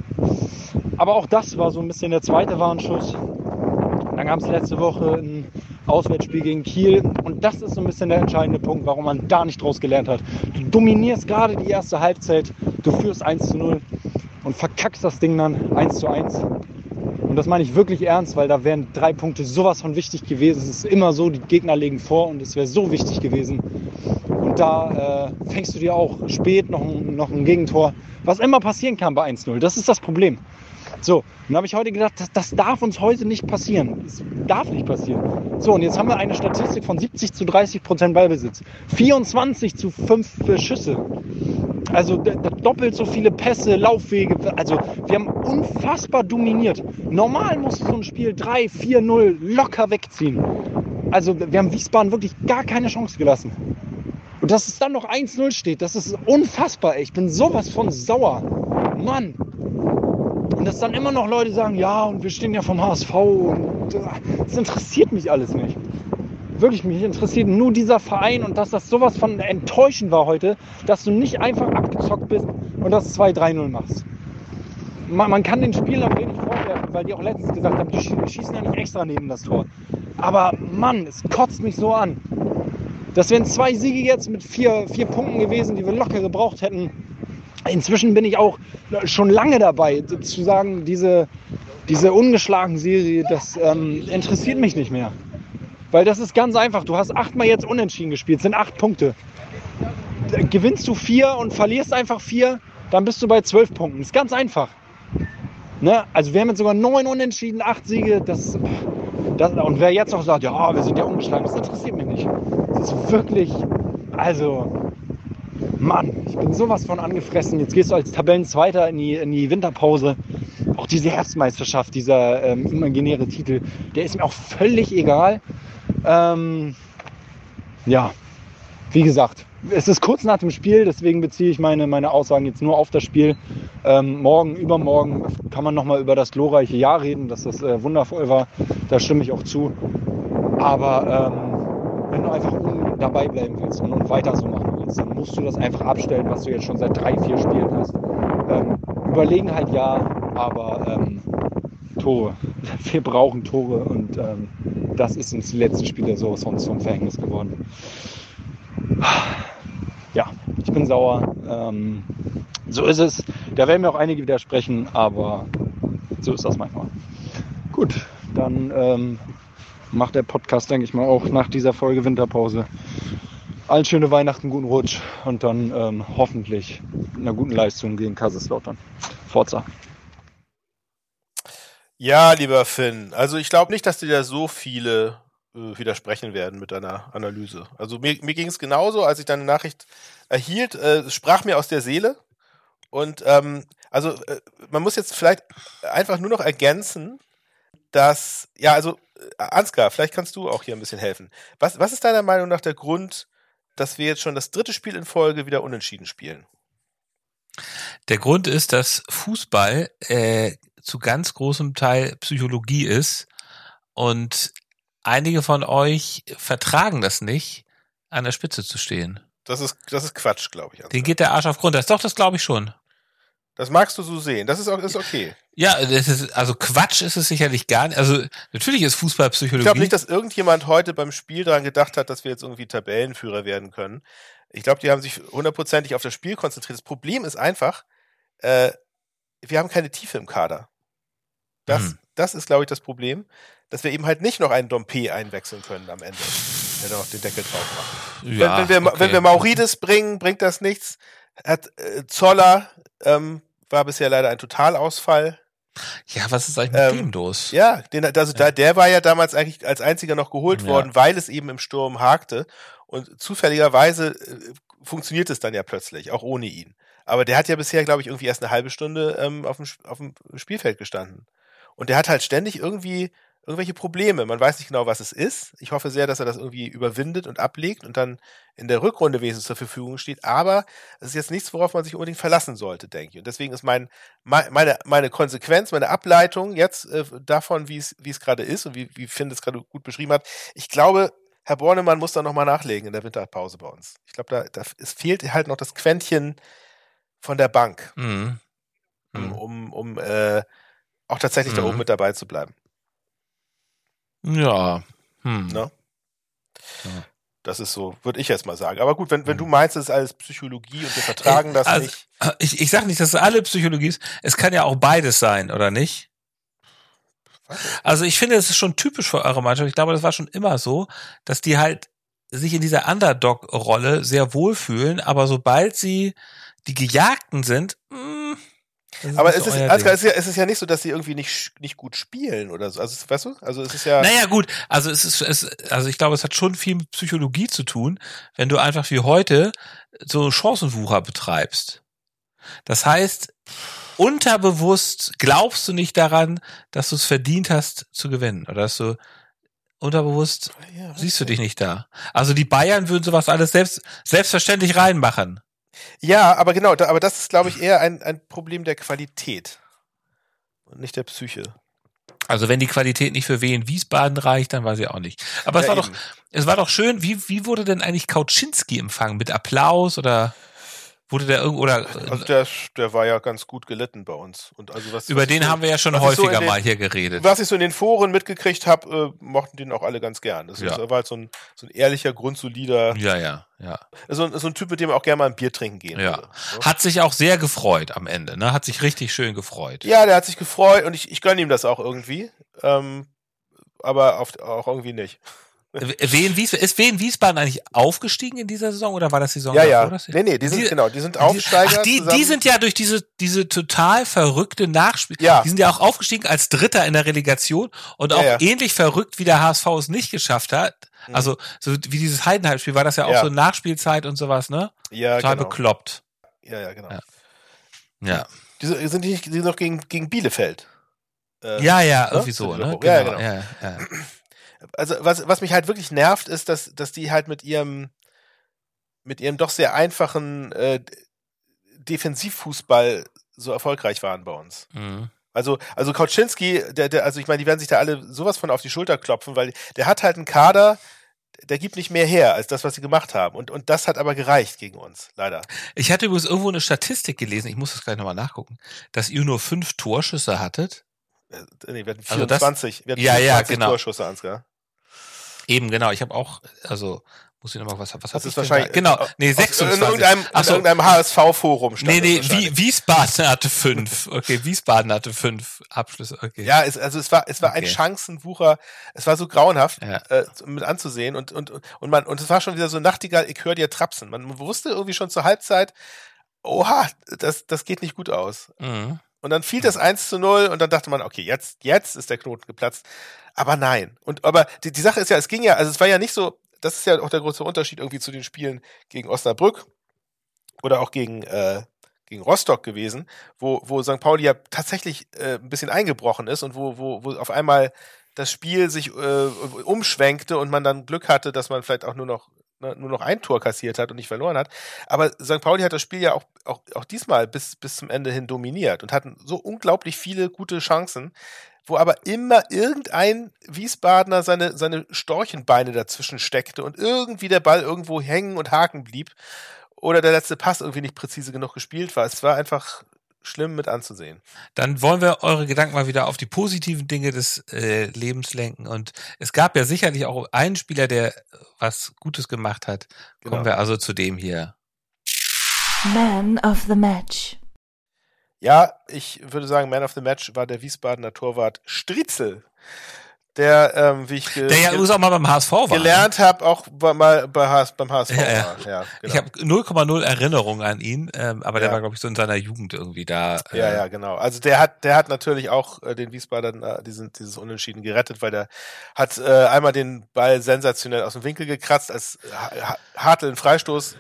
Aber auch das war so ein bisschen der zweite Warnschuss. Dann gab es letzte Woche ein Auswärtsspiel gegen Kiel. Und das ist so ein bisschen der entscheidende Punkt, warum man da nicht draus gelernt hat. Du dominierst gerade die erste Halbzeit, du führst 1 zu 0 und verkackst das Ding dann 1 zu 1. Und das meine ich wirklich ernst, weil da wären drei Punkte sowas von wichtig gewesen. Es ist immer so, die Gegner legen vor und es wäre so wichtig gewesen. Und da äh, fängst du dir auch spät noch, noch ein Gegentor, was immer passieren kann bei 1-0. Das ist das Problem. So, dann habe ich heute gedacht, das, das darf uns heute nicht passieren. Das darf nicht passieren. So, und jetzt haben wir eine Statistik von 70 zu 30 Prozent Ballbesitz. 24 zu 5 für Schüsse. Also doppelt so viele Pässe, Laufwege. Also wir haben unfassbar dominiert. Normal musst du so ein Spiel 3, 4, 0 locker wegziehen. Also wir haben Wiesbaden wirklich gar keine Chance gelassen. Und dass es dann noch 1-0 steht, das ist unfassbar. ey. Ich bin sowas von sauer. Mann. Und dass dann immer noch Leute sagen, ja, und wir stehen ja vom HSV und äh, das interessiert mich alles nicht. Wirklich, mich interessiert nur dieser Verein und dass das sowas von enttäuschend war heute, dass du nicht einfach abgezockt bist und das 2-3-0 machst. Man, man kann den Spielern wenig vorwerfen, weil die auch letztens gesagt haben, die schie- schießen ja nicht extra neben das Tor. Aber Mann, es kotzt mich so an. Das wären zwei Siege jetzt mit vier, vier Punkten gewesen, die wir locker gebraucht hätten. Inzwischen bin ich auch schon lange dabei, zu sagen, diese, diese ungeschlagen Serie, das ähm, interessiert mich nicht mehr. Weil das ist ganz einfach. Du hast achtmal jetzt unentschieden gespielt, sind acht Punkte. Gewinnst du vier und verlierst einfach vier, dann bist du bei zwölf Punkten. ist ganz einfach. Ne? Also wir haben jetzt sogar neun Unentschieden, acht Siege. Das, das, und wer jetzt noch sagt, ja, wir sind ja ungeschlagen, das interessiert mich nicht. Das ist wirklich, also, Mann, ich bin sowas von angefressen. Jetzt gehst du als Tabellenzweiter in die, in die Winterpause. Auch diese Herbstmeisterschaft, dieser ähm, imaginäre Titel, der ist mir auch völlig egal. Ähm, ja, wie gesagt, es ist kurz nach dem Spiel, deswegen beziehe ich meine, meine Aussagen jetzt nur auf das Spiel. Ähm, morgen, übermorgen kann man nochmal über das glorreiche Jahr reden, dass das äh, wundervoll war. Da stimme ich auch zu. Aber ähm, wenn du einfach dabei bleiben willst und, und weiter so machen willst, dann musst du das einfach abstellen, was du jetzt schon seit drei, vier Spielen hast. Ähm, Überlegenheit ja, aber ähm, Tore. Wir brauchen Tore und ähm, das ist uns die letzten Spiele so sonst zum Verhängnis geworden. Ja, ich bin sauer. Ähm, so ist es. Da werden mir auch einige widersprechen, aber so ist das manchmal. Gut, dann ähm, macht der Podcast, denke ich mal, auch nach dieser Folge Winterpause. Allen schöne Weihnachten, guten Rutsch und dann ähm, hoffentlich einer guten Leistung gegen Kaiserslautern. Forza. Ja, lieber Finn, also ich glaube nicht, dass dir da so viele äh, widersprechen werden mit deiner Analyse. Also mir, mir ging es genauso, als ich deine Nachricht erhielt, äh, sprach mir aus der Seele. Und ähm, also äh, man muss jetzt vielleicht einfach nur noch ergänzen, dass, ja, also äh, Ansgar, vielleicht kannst du auch hier ein bisschen helfen. Was, was ist deiner Meinung nach der Grund, dass wir jetzt schon das dritte Spiel in Folge wieder unentschieden spielen? Der Grund ist, dass Fußball äh, zu ganz großem Teil Psychologie ist und einige von euch vertragen das nicht, an der Spitze zu stehen. Das ist, das ist Quatsch, glaube ich. Den geht der Arsch auf Grund. Das doch, das glaube ich schon. Das magst du so sehen. Das ist auch ist okay. Ja, das ist, also Quatsch ist es sicherlich gar nicht. Also natürlich ist Fußball Ich glaube nicht, dass irgendjemand heute beim Spiel daran gedacht hat, dass wir jetzt irgendwie Tabellenführer werden können. Ich glaube, die haben sich hundertprozentig auf das Spiel konzentriert. Das Problem ist einfach, äh, wir haben keine Tiefe im Kader. Das, Hm. das ist, glaube ich, das Problem, dass wir eben halt nicht noch einen Dompe einwechseln können am Ende, der noch den Deckel drauf macht. ja, wenn, wenn, wir, okay. wenn wir Maurides bringen, bringt das nichts. Hat, äh, Zoller ähm, war bisher leider ein Totalausfall. Ja, was ist eigentlich mit Ähm, dem los? Ja, den, also Da, der war ja damals eigentlich als einziger noch geholt Ja. worden, weil es eben im Sturm hakte. Und zufälligerweise äh, funktioniert es dann ja plötzlich, auch ohne ihn. Aber der hat ja bisher, glaube ich, irgendwie erst eine halbe Stunde ähm, auf, dem, auf dem Spielfeld gestanden. Und der hat halt ständig irgendwie irgendwelche Probleme. Man weiß nicht genau, was es ist. Ich hoffe sehr, dass er das irgendwie überwindet und ablegt und dann in der Rückrunde wesentlich zur Verfügung steht. Aber es ist jetzt nichts, worauf man sich unbedingt verlassen sollte, denke ich. Und deswegen ist mein, mei- meine, meine Konsequenz, meine Ableitung jetzt äh, davon, wie es wie es gerade ist und wie, wie Finn das gerade gut beschrieben hat. Ich glaube, Herr Bornemann muss da nochmal nachlegen in der Winterpause bei uns. Ich glaube, da, da es fehlt halt noch das Quäntchen von der Bank, Mhm. um, Mhm. um, um äh, auch tatsächlich da Mhm. oben mit dabei zu bleiben. Ja. Hm. Ne? Ja. Das ist so, würde ich jetzt mal sagen. Aber gut, wenn, wenn Mhm. du meinst, es ist alles Psychologie und wir vertragen das also, nicht. Ich, ich sage nicht, dass es alle Psychologie ist. Es kann ja auch beides sein, oder nicht? Also ich finde, es ist schon typisch für eure Mannschaft. Ich glaube, das war schon immer so, dass die halt sich in dieser Underdog-Rolle sehr wohlfühlen, aber sobald sie die Gejagten sind, mh, das ist Aber nicht es ist, Ding. es ist, ja, es ist ja nicht so, dass sie irgendwie nicht, nicht gut spielen oder so. Also, weißt du? Also, es ist ja. Naja, gut, also es ist, es, also ich glaube, es hat schon viel mit Psychologie zu tun, wenn du einfach wie heute so Chancenwucher betreibst. Das heißt, unterbewusst glaubst du nicht daran, dass du es verdient hast zu gewinnen oder dass du unterbewusst Ja, siehst du dich nicht da. Also die Bayern würden sowas alles selbst selbstverständlich reinmachen. Ja, aber genau, da, aber das ist, glaube ich, eher ein, ein Problem der Qualität und nicht der Psyche. Also wenn die Qualität nicht für Wien Wiesbaden reicht, dann weiß ich auch nicht. Aber es Ja, war doch eben. es war doch schön, wie wie wurde denn eigentlich Kauczynski empfangen mit Applaus oder wurde der irgendwo oder Also der, der war ja ganz gut gelitten bei uns. Und also was, über was den so, haben wir ja schon so häufiger in den- mal hier geredet. Was ich so in den Foren mitgekriegt habe, äh, mochten den auch alle ganz gern. Das, Ja. ist, war halt so ein, so ein ehrlicher, grundsolider, Ja, ja, ja. so, ein- so ein Typ, mit dem auch gerne mal ein Bier trinken gehen Ja. würde. ne? Hat sich auch sehr gefreut am Ende, ne? Hat sich richtig schön gefreut. Ja, der hat sich gefreut und ich, ich gönne ihm das auch irgendwie. Ähm, aber auf, auch irgendwie nicht. Wien Wies ist Wien Wiesbaden eigentlich aufgestiegen in dieser Saison oder war das die Saison Ja, davor, ja. Nee, nee, die sind, Die- genau, die sind Aufsteiger. Ach, die, die sind ja durch diese, diese total verrückte Nachspiel. Ja. Die sind ja auch aufgestiegen als Dritter in der Relegation und Ja, auch ja. ähnlich verrückt, wie der HSV es nicht geschafft hat. Mhm. Also, so wie dieses Heidenheim-Spiel war das ja auch Ja. so Nachspielzeit und sowas, ne? ja, Total genau. bekloppt. Ja, ja, genau. Ja. Ja. Die sind, die nicht, die sind noch gegen, gegen Bielefeld. Äh, Ja, ja, ne? irgendwie so, die ne? doch- ja, genau. Ja, ja. Also was, was mich halt wirklich nervt, ist, dass, dass die halt mit ihrem, mit ihrem doch sehr einfachen äh, Defensivfußball so erfolgreich waren bei uns. Mhm. Also, also Kauczynski, der, der, also ich meine, die werden sich da alle sowas von auf die Schulter klopfen, weil der hat halt einen Kader, der gibt nicht mehr her als das, was sie gemacht haben. Und, und das hat aber gereicht gegen uns, leider. Ich hatte übrigens irgendwo eine Statistik gelesen, ich muss das gleich nochmal nachgucken, dass ihr nur fünf Torschüsse hattet. Äh, Nee, wir hatten Also das- 24, wir hatten Ja, ja, 24 genau. Torschüsse, Ansgar. Eben, genau. Ich habe auch, also, muss ich nochmal was, was Das ist wahrscheinlich da? Genau, nee, aus- 26. In irgendeinem, so. irgendeinem HSV-Forum stand Nee, nee. Wie, Wiesbaden hatte fünf. Okay, Wiesbaden hatte fünf Abschlüsse. Okay. Ja, es, also es war, es war ein Okay. Chancenwucher. Es war so grauenhaft Ja. äh, mit anzusehen und und und man und es war schon wieder so Nachtigall. Ich höre dir trapsen. Man wusste irgendwie schon zur Halbzeit, oha, das das geht nicht gut aus. Mhm. Und dann fiel das 1 zu 0 und dann dachte man, okay, jetzt jetzt ist der Knoten geplatzt. Aber nein. Und aber die, die Sache ist ja, es ging ja, also es war ja nicht so. Das ist ja auch der große Unterschied irgendwie zu den Spielen gegen Osnabrück oder auch gegen äh, gegen Rostock gewesen, wo, wo St. Pauli ja tatsächlich äh, ein bisschen eingebrochen ist und wo, wo, wo auf einmal das Spiel sich äh, umschwenkte und man dann Glück hatte, dass man vielleicht auch nur noch ne, nur noch ein Tor kassiert hat und nicht verloren hat. Aber St. Pauli hat das Spiel ja auch, auch, auch diesmal bis, bis zum Ende hin dominiert und hatten so unglaublich viele gute Chancen, wo aber immer irgendein Wiesbadener seine, seine Storchenbeine dazwischen steckte und irgendwie der Ball irgendwo hängen und haken blieb oder der letzte Pass irgendwie nicht präzise genug gespielt war. Es war einfach schlimm mit anzusehen. Dann wollen wir eure Gedanken mal wieder auf die positiven Dinge des äh, Lebens lenken. Und es gab ja sicherlich auch einen Spieler, der was Gutes gemacht hat. Kommen Genau. wir also zu dem hier. Man of the Match. Ja, ich würde sagen, Man of the Match war der Wiesbadener Torwart Striezel, der, ähm, wie ich Der ja ge übrigens auch mal beim HSV war. ne? gelernt habe, auch bei, mal bei HS, beim HSV Ja, ja. war. Ja, genau. Ich habe 0,0 Erinnerung an ihn, ähm, aber der Ja. war, glaube ich, so in seiner Jugend irgendwie da. Äh, Ja, ja, genau. Also der hat, der hat natürlich auch äh, den Wiesbaden äh, diesen, dieses Unentschieden gerettet, weil der hat äh, einmal den Ball sensationell aus dem Winkel gekratzt, als Ha- Ha- Hartl einen Freistoß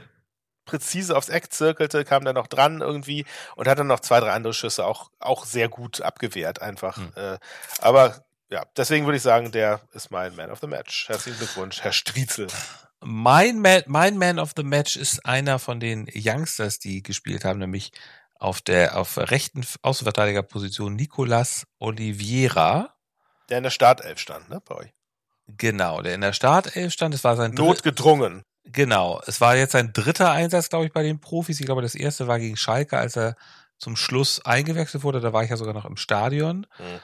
präzise aufs Eck zirkelte, kam dann noch dran irgendwie und hat dann noch zwei, drei andere Schüsse auch, auch sehr gut abgewehrt einfach. Hm. Äh, aber ja, deswegen würde ich sagen, der ist mein Man of the Match. Herzlichen Glückwunsch, Herr Striezel. Mein Man, mein Man of the Match ist einer von den Youngsters, die gespielt haben, nämlich auf der auf rechten Außenverteidigerposition Nicolas Oliveira. Der in der Startelf stand, ne, bei euch. Genau, der in der Startelf stand. Es war sein Notgedrungen. Genau, es war jetzt sein dritter Einsatz, glaube ich, bei den Profis. Ich glaube, das erste war gegen Schalke, als er zum Schluss eingewechselt wurde. Da war ich ja sogar noch im Stadion. Hm.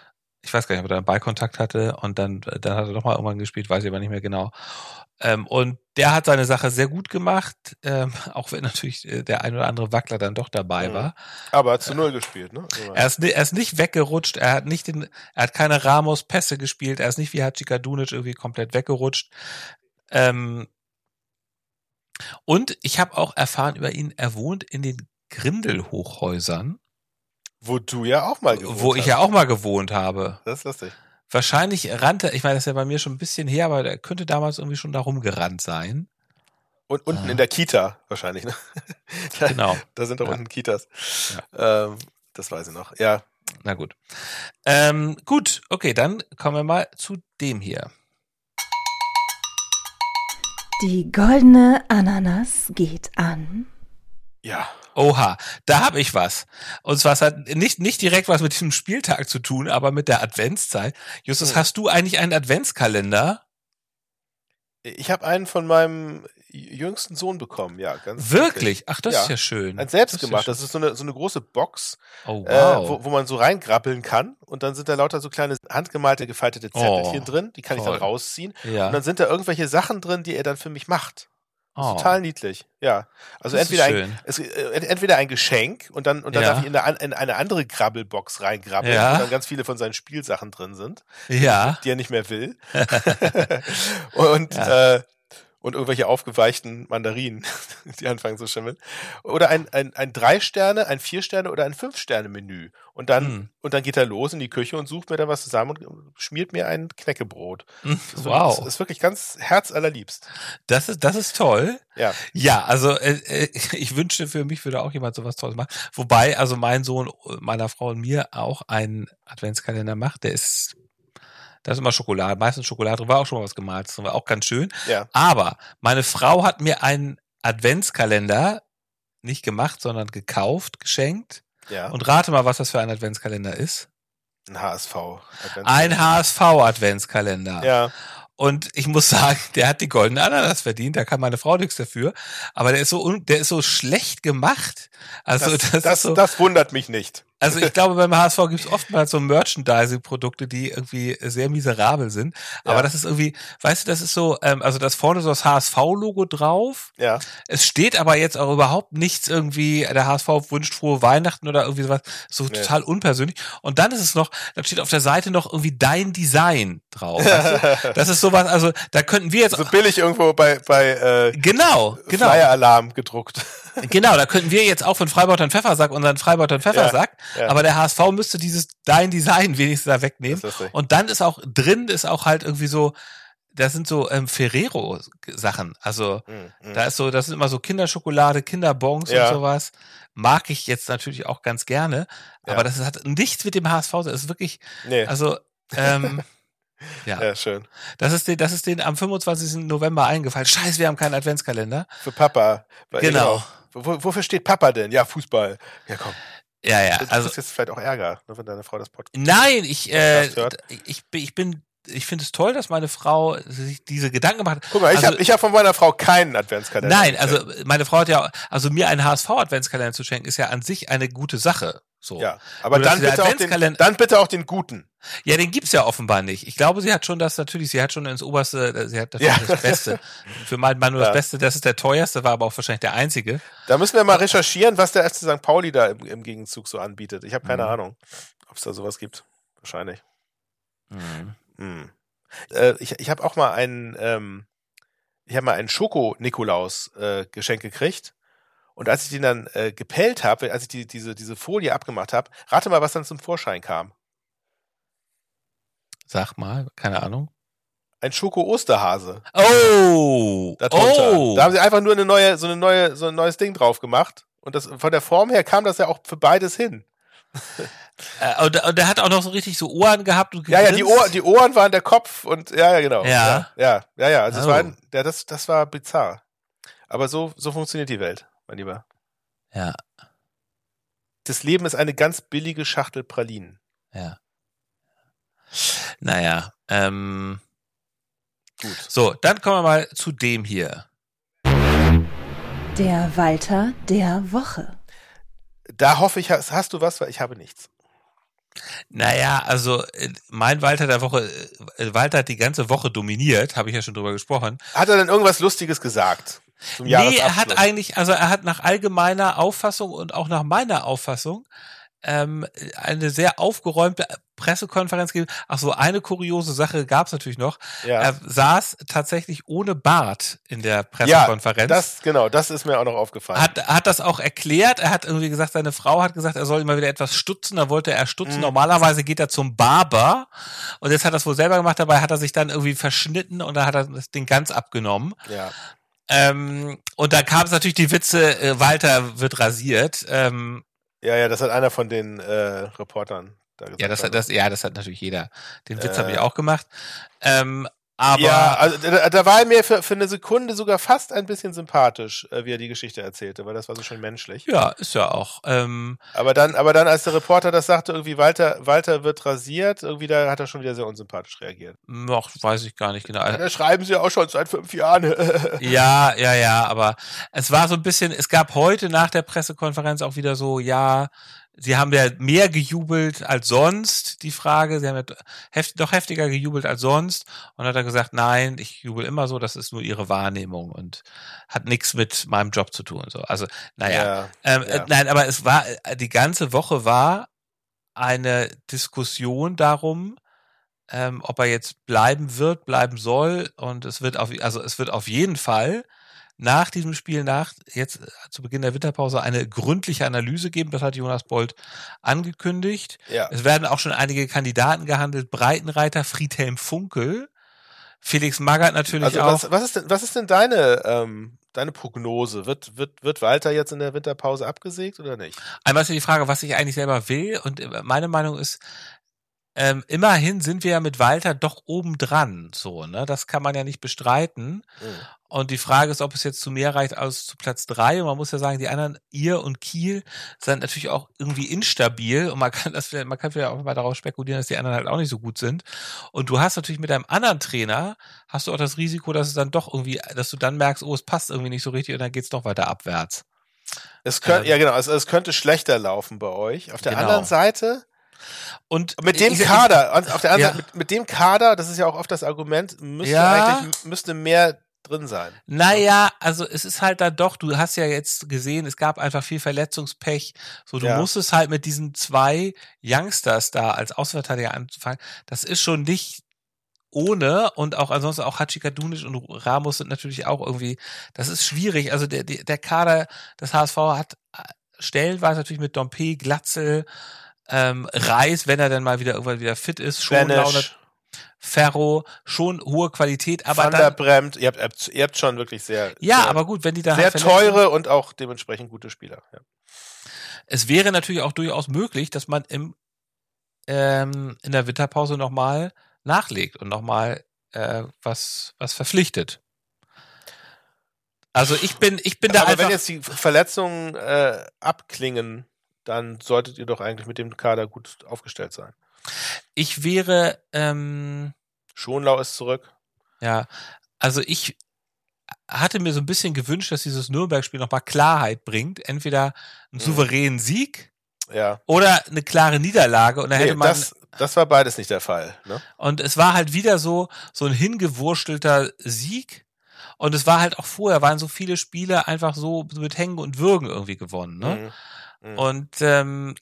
Ich weiß gar nicht, ob er da einen Ballkontakt hatte und dann, dann hat er nochmal irgendwann gespielt, weiß ich aber nicht mehr genau. Ähm, und der hat seine Sache sehr gut gemacht, ähm, auch wenn natürlich äh, der ein oder andere Wackler dann doch dabei Mhm. war. Aber zu Null gespielt, ne? Er ist, er ist nicht weggerutscht, er hat nicht den, er hat keine Ramos-Pässe gespielt, er ist nicht wie Hachika Dunic irgendwie komplett weggerutscht. Ähm, Und ich habe auch erfahren über ihn, er wohnt in den Grindelhochhäusern, Wo du ja auch mal gewohnt wo ich hast. ja auch mal gewohnt habe. Das ist lustig. Wahrscheinlich rannte, ich meine, das ist ja bei mir schon ein bisschen her, aber der könnte damals irgendwie schon da rumgerannt sein. Und unten Ah. in der Kita wahrscheinlich, ne? Da, Genau. da sind doch Ja. unten Kitas. Ähm, das weiß ich noch. Ja. Na gut. Ähm, gut, okay, dann kommen wir mal zu dem hier. Die goldene Ananas geht an. Ja. Oha, da habe ich was. Und zwar es hat nicht, nicht direkt was mit diesem Spieltag zu tun, aber mit der Adventszeit. Justus, Hm. hast du eigentlich einen Adventskalender? Ich habe einen von meinem jüngsten Sohn bekommen, ja. Ganz Wirklich? Ach, das Ja. ist ja schön. Ein selbst Das ist ja. Das ist so eine, so eine große Box, Oh, äh, wow. wo, wo man so reingrappeln kann. Und dann sind da lauter so kleine handgemalte, gefaltete Zettelchen Oh, drin. Die kann ich toll. dann rausziehen. ja. Und dann sind da irgendwelche Sachen drin, die er dann für mich macht. Oh, total niedlich. Ja. Also entweder ein, es, äh, entweder ein Geschenk und dann, und dann Ja. darf ich in eine, in eine andere Grabbelbox reingrabbeln, Ja. wo dann ganz viele von seinen Spielsachen drin sind, Ja. die er nicht mehr will. und, Ja. äh, und irgendwelche aufgeweichten Mandarinen, die anfangen zu schimmeln. Oder ein, ein, ein Drei-Sterne, ein Vier-Sterne oder ein Fünf-Sterne-Menü. Und dann, Hm. und dann geht er los in die Küche und sucht mir dann was zusammen und schmiert mir ein Knäckebrot. Hm, Das ist Wow. Wirklich, das ist wirklich ganz herzallerliebst. Das ist, das ist toll. Ja. Ja, also äh, äh, ich wünschte, für mich würde auch jemand sowas Tolles machen. Wobei also mein Sohn äh, meiner Frau und mir auch einen Adventskalender macht. Der ist, da ist immer Schokolade, meistens Schokolade drin, war auch schon mal was gemalt, das war auch ganz schön. Ja. Aber meine Frau hat mir einen Adventskalender nicht gemacht, sondern gekauft, geschenkt. Ja. Und rate mal, was das für ein Adventskalender ist. ein HSV. Ein HSV-Adventskalender. Ja. Und ich muss sagen, der hat die goldene Ananas verdient, da kann meine Frau nichts dafür. Aber der ist so, der ist so schlecht gemacht. Also Das, das, das, so, das wundert mich nicht. Also ich glaube, beim HSV gibt es oftmals so Merchandising-Produkte, die irgendwie sehr miserabel sind. Aber Ja. das ist irgendwie, weißt du, das ist so, ähm, also das vorne so das HSV-Logo drauf. Ja. Es steht aber jetzt auch überhaupt nichts irgendwie, der HSV wünscht frohe Weihnachten oder irgendwie sowas, so Nee. total unpersönlich. Und dann ist es noch, dann steht auf der Seite noch irgendwie dein Design drauf. Weißt du? Das ist sowas, also da könnten wir jetzt, so billig irgendwo bei, bei äh, genau, genau, Flyer-Alarm gedruckt. Genau, da könnten wir jetzt auch von Freiburg und Pfeffersack unseren Freiburg und Pfeffersack, ja. aber der HSV müsste dieses dein Design wenigstens da wegnehmen. Das. Und dann ist auch drin ist auch halt irgendwie so, da sind so ähm, Ferrero-Sachen. Also Mhm, mhm. da ist so, das sind immer so Kinderschokolade, Kinderbons Ja. und sowas. Mag ich jetzt natürlich auch ganz gerne, Ja. aber das hat nichts mit dem HSV. Das ist wirklich, nee. also ähm, ja, ja, schön. das ist den, das ist den am 25. November eingefallen. Scheiße, wir haben keinen Adventskalender. Für Papa. Weil- Genau. Wo, wofür steht Papa denn? Ja, Fußball. Ja, komm. Ja, ja. Du Also kriegst jetzt vielleicht auch Ärger, ne, wenn deine Frau das Podcast. nein, ich, äh, ich, bin- ich bin, ich finde es toll, dass meine Frau sich diese Gedanken gemacht hat. Guck mal, ich Also- habe hab von meiner Frau keinen Adventskalender. Nein, also meine Frau hat ja, also mir einen HSV-Adventskalender zu schenken, ist ja an sich eine gute Sache. So. Ja, aber Nur, dann bitte, auch den, dann bitte auch den guten. Ja, den gibt's ja offenbar nicht. Ich glaube, sie hat schon das natürlich, sie hat schon ins oberste, sie hat natürlich Ja. das Beste. Für meinen Mann nur Ja. das Beste, das ist der teuerste, war aber auch wahrscheinlich der einzige. Da müssen wir mal recherchieren, was der FC St. Pauli da im, im Gegenzug so anbietet. Ich habe keine Mhm. Ahnung, ob es da sowas gibt. Wahrscheinlich. Mhm. Hm. Äh, ich ich habe auch mal einen, ähm, ich habe mal einen Schoko-Nikolaus äh, Geschenk gekriegt. Und als ich den dann äh, gepellt habe, als ich die, diese, diese Folie abgemacht habe, rate mal, was dann zum Vorschein kam. Sag mal, keine Ahnung. Ein Schoko-Osterhase. Oh! Darunter. Oh! Da haben sie einfach nur eine neue, so eine neue, so ein neues Ding drauf gemacht. Und das, von der Form her kam das ja auch für beides hin. Äh, und, und der hat auch noch so richtig so Ohren gehabt. Und Ja, ja, die, gegrinst. Ohr, die Ohren waren der Kopf und ja, ja, genau. Ja. ja, ja, ja. Also Oh. war ein, ja, das, das war bizarr. Aber so, so funktioniert die Welt, mein Lieber. Ja, Das Leben ist eine ganz billige Schachtel Pralinen. ja. Naja, ähm, Gut. so, dann kommen wir mal zu dem hier. Der Walter der Woche. Da hoffe ich, hast, hast du was, weil ich habe nichts. Naja, also äh, mein Walter der Woche, äh, Walter hat die ganze Woche dominiert, habe ich ja schon drüber gesprochen. Hat er denn irgendwas Lustiges gesagt? Zum Nee, er hat eigentlich, also er hat nach allgemeiner Auffassung und auch nach meiner Auffassung ähm, eine sehr aufgeräumte Pressekonferenz gegeben. Ach so, eine kuriose Sache gab es natürlich noch. Ja. Er saß tatsächlich ohne Bart in der Pressekonferenz. Ja, das, genau, das ist mir auch noch aufgefallen. hat, hat das auch erklärt. Er hat irgendwie gesagt, seine Frau hat gesagt, er soll immer wieder etwas stutzen. Da wollte er stutzen. Mhm. Normalerweise geht er zum Barber. Und jetzt hat er es wohl selber gemacht. Dabei hat er sich dann irgendwie verschnitten und dann hat er das Ding ganz abgenommen. ja. Ähm, und da kam es natürlich die Witze, äh, Walter wird rasiert. Ähm, ja, ja, das hat einer von den äh, Reportern da gesagt. ja, das hat das, ja, das hat natürlich jeder. Den Witz Äh. habe ich auch gemacht. Ähm, aber ja, also da, da war er mir für, für eine Sekunde sogar fast ein bisschen sympathisch, äh, wie er die Geschichte erzählte, weil das war so schön menschlich. ja, ist ja auch. Ähm, Aber dann, aber dann, als der Reporter das sagte, irgendwie Walter, Walter wird rasiert, irgendwie da hat er schon wieder sehr unsympathisch reagiert. noch weiß ich gar nicht genau. Da schreiben sie auch schon seit fünf Jahren. Ja, ja, ja, aber es war so ein bisschen, es gab heute nach der Pressekonferenz auch wieder so, ja, sie haben ja mehr gejubelt als sonst, die Frage, sie haben ja heft, doch heftiger gejubelt als sonst und hat er gesagt, nein, ich jubel immer so, das ist nur ihre Wahrnehmung und hat nichts mit meinem Job zu tun. So. Also, naja, ja. ähm, ja. äh, nein, aber es war, äh, die ganze Woche war eine Diskussion darum, ähm, ob er jetzt bleiben wird, bleiben soll. Und es wird auf, also es wird auf jeden Fall nach diesem Spiel, nach jetzt äh, zu Beginn der Winterpause, eine gründliche Analyse geben. Das hat Jonas Bold angekündigt. ja. Es werden auch schon einige Kandidaten gehandelt. Breitenreiter, Friedhelm Funkel, Felix Magath natürlich Also auch. was, was ist denn, was ist denn deine, ähm, deine Prognose? Wird, wird, wird Walter jetzt in der Winterpause abgesägt oder nicht? Einmal ist ja die Frage, was ich eigentlich selber will. Und äh, meine Meinung ist, ähm, immerhin sind wir ja mit Walter doch obendran. So, ne? Das kann man ja nicht bestreiten. Hm. Und die Frage ist, ob es jetzt zu mehr reicht als zu Platz drei. Und man muss ja sagen, die anderen, ihr und Kiel, sind natürlich auch irgendwie instabil. Und man kann das, vielleicht- man kann vielleicht auch mal darauf spekulieren, dass die anderen halt auch nicht so gut sind. Und du hast natürlich mit einem anderen Trainer, hast du auch das Risiko, dass es dann doch irgendwie, dass du dann merkst, oh, es passt irgendwie nicht so richtig und dann geht's doch weiter abwärts. Es könnte, Ähm. ja genau, also es könnte schlechter laufen bei euch. Auf der Genau. anderen Seite, Und mit dem ich- ich- Kader, und auf der anderen Ja. Seite, mit, mit dem Kader, das ist ja auch oft das Argument, müsste Ja. eigentlich, müsste mehr drin sein. Naja, also es ist halt da doch, du hast ja jetzt gesehen, es gab einfach viel Verletzungspech. So, du Ja. musstest halt mit diesen zwei Youngsters da als Außenverteidiger anfangen. Das ist schon nicht ohne und auch ansonsten auch Hachikadunic und Ramos sind natürlich auch irgendwie, das ist schwierig. Also der, der, der Kader des HSV hat äh, stellenweise natürlich mit Dompe, Glatzel, ähm, Reis, wenn er dann mal wieder irgendwann wieder fit ist, schon Laune, Banish, Ferro, schon hohe Qualität, aber Van der dann, Bremt, ihr habt, ihr habt, schon wirklich sehr, ja, sehr, aber gut, wenn die sehr halt sind- teure und auch dementsprechend gute Spieler. Ja. es wäre natürlich auch durchaus möglich, dass man im, ähm, in der Winterpause nochmal nachlegt und nochmal äh, was, was verpflichtet. Also ich bin, ich bin da aber einfach. wenn jetzt die Verletzungen äh, abklingen, dann solltet ihr doch eigentlich mit dem Kader gut aufgestellt sein. Ich wäre, ähm, Schonlau ist zurück. ja, also ich hatte mir so ein bisschen gewünscht, dass dieses Nürnberg-Spiel nochmal Klarheit bringt. Entweder einen Mhm. souveränen Sieg Ja. oder eine klare Niederlage. Und da Nee, hätte man. das, das war beides nicht der Fall. Ne? Und es war halt wieder so, so ein hingewurstelter Sieg. Und es war halt auch vorher, waren so viele Spiele einfach so mit Hängen und Würgen irgendwie gewonnen. Ne? Mhm. Mhm. Und ähm,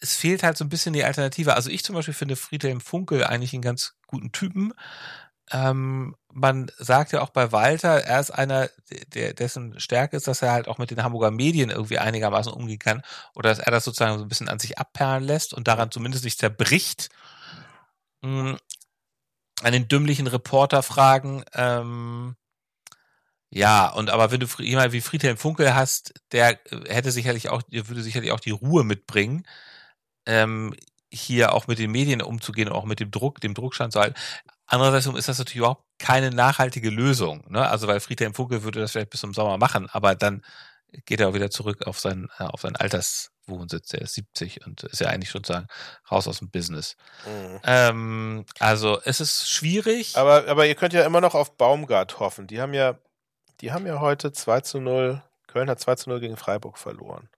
es fehlt halt so ein bisschen die Alternative. Also ich zum Beispiel finde Friedhelm Funkel eigentlich einen ganz guten Typen. Ähm, man sagt ja auch bei Walter, er ist einer, der, dessen Stärke ist, dass er halt auch mit den Hamburger Medien irgendwie einigermaßen umgehen kann oder dass er das sozusagen so ein bisschen an sich abperlen lässt und daran zumindest nicht zerbricht. Mm, An den dümmlichen Reporterfragen. Ähm, ja, und aber wenn du jemand wie Friedhelm Funkel hast, der äh, hätte sicherlich auch, der würde sicherlich auch die Ruhe mitbringen, ähm, hier auch mit den Medien umzugehen und auch mit dem Druck, dem Druckstand zu halten. Andererseits ist das natürlich überhaupt keine nachhaltige Lösung, ne? Also weil Friedhelm Funkel würde das vielleicht bis zum Sommer machen, aber dann geht er auch wieder zurück auf seinen, äh, auf seinen Alterswohnsitz, der ist 70 und ist ja eigentlich sozusagen raus aus dem Business. Mhm. Ähm, also es ist schwierig. Aber, aber ihr könnt ja immer noch auf Baumgart hoffen. Die haben ja, die haben ja heute 2 zu 0, Köln hat 2 zu 0 gegen Freiburg verloren.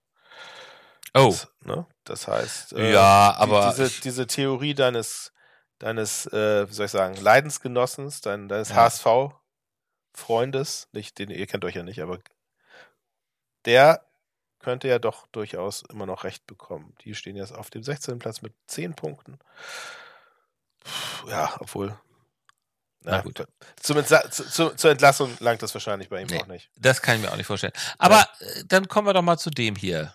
Oh, Das, ne? das heißt, äh, ja, die- aber diese, ich- diese Theorie deines, deines, äh, wie soll ich sagen, Leidensgenossens, dein, deines Ja. HSV-Freundes, nicht, den, ihr kennt euch ja nicht, aber der könnte ja doch durchaus immer noch recht bekommen. Die stehen jetzt auf dem 16. Platz mit 10 Punkten. Ja, obwohl. Na gut. Zum zu, zu, zur Entlassung langt das wahrscheinlich bei ihm Nee. auch nicht. Das kann ich mir auch nicht vorstellen. Aber äh, dann kommen wir doch mal zu dem hier.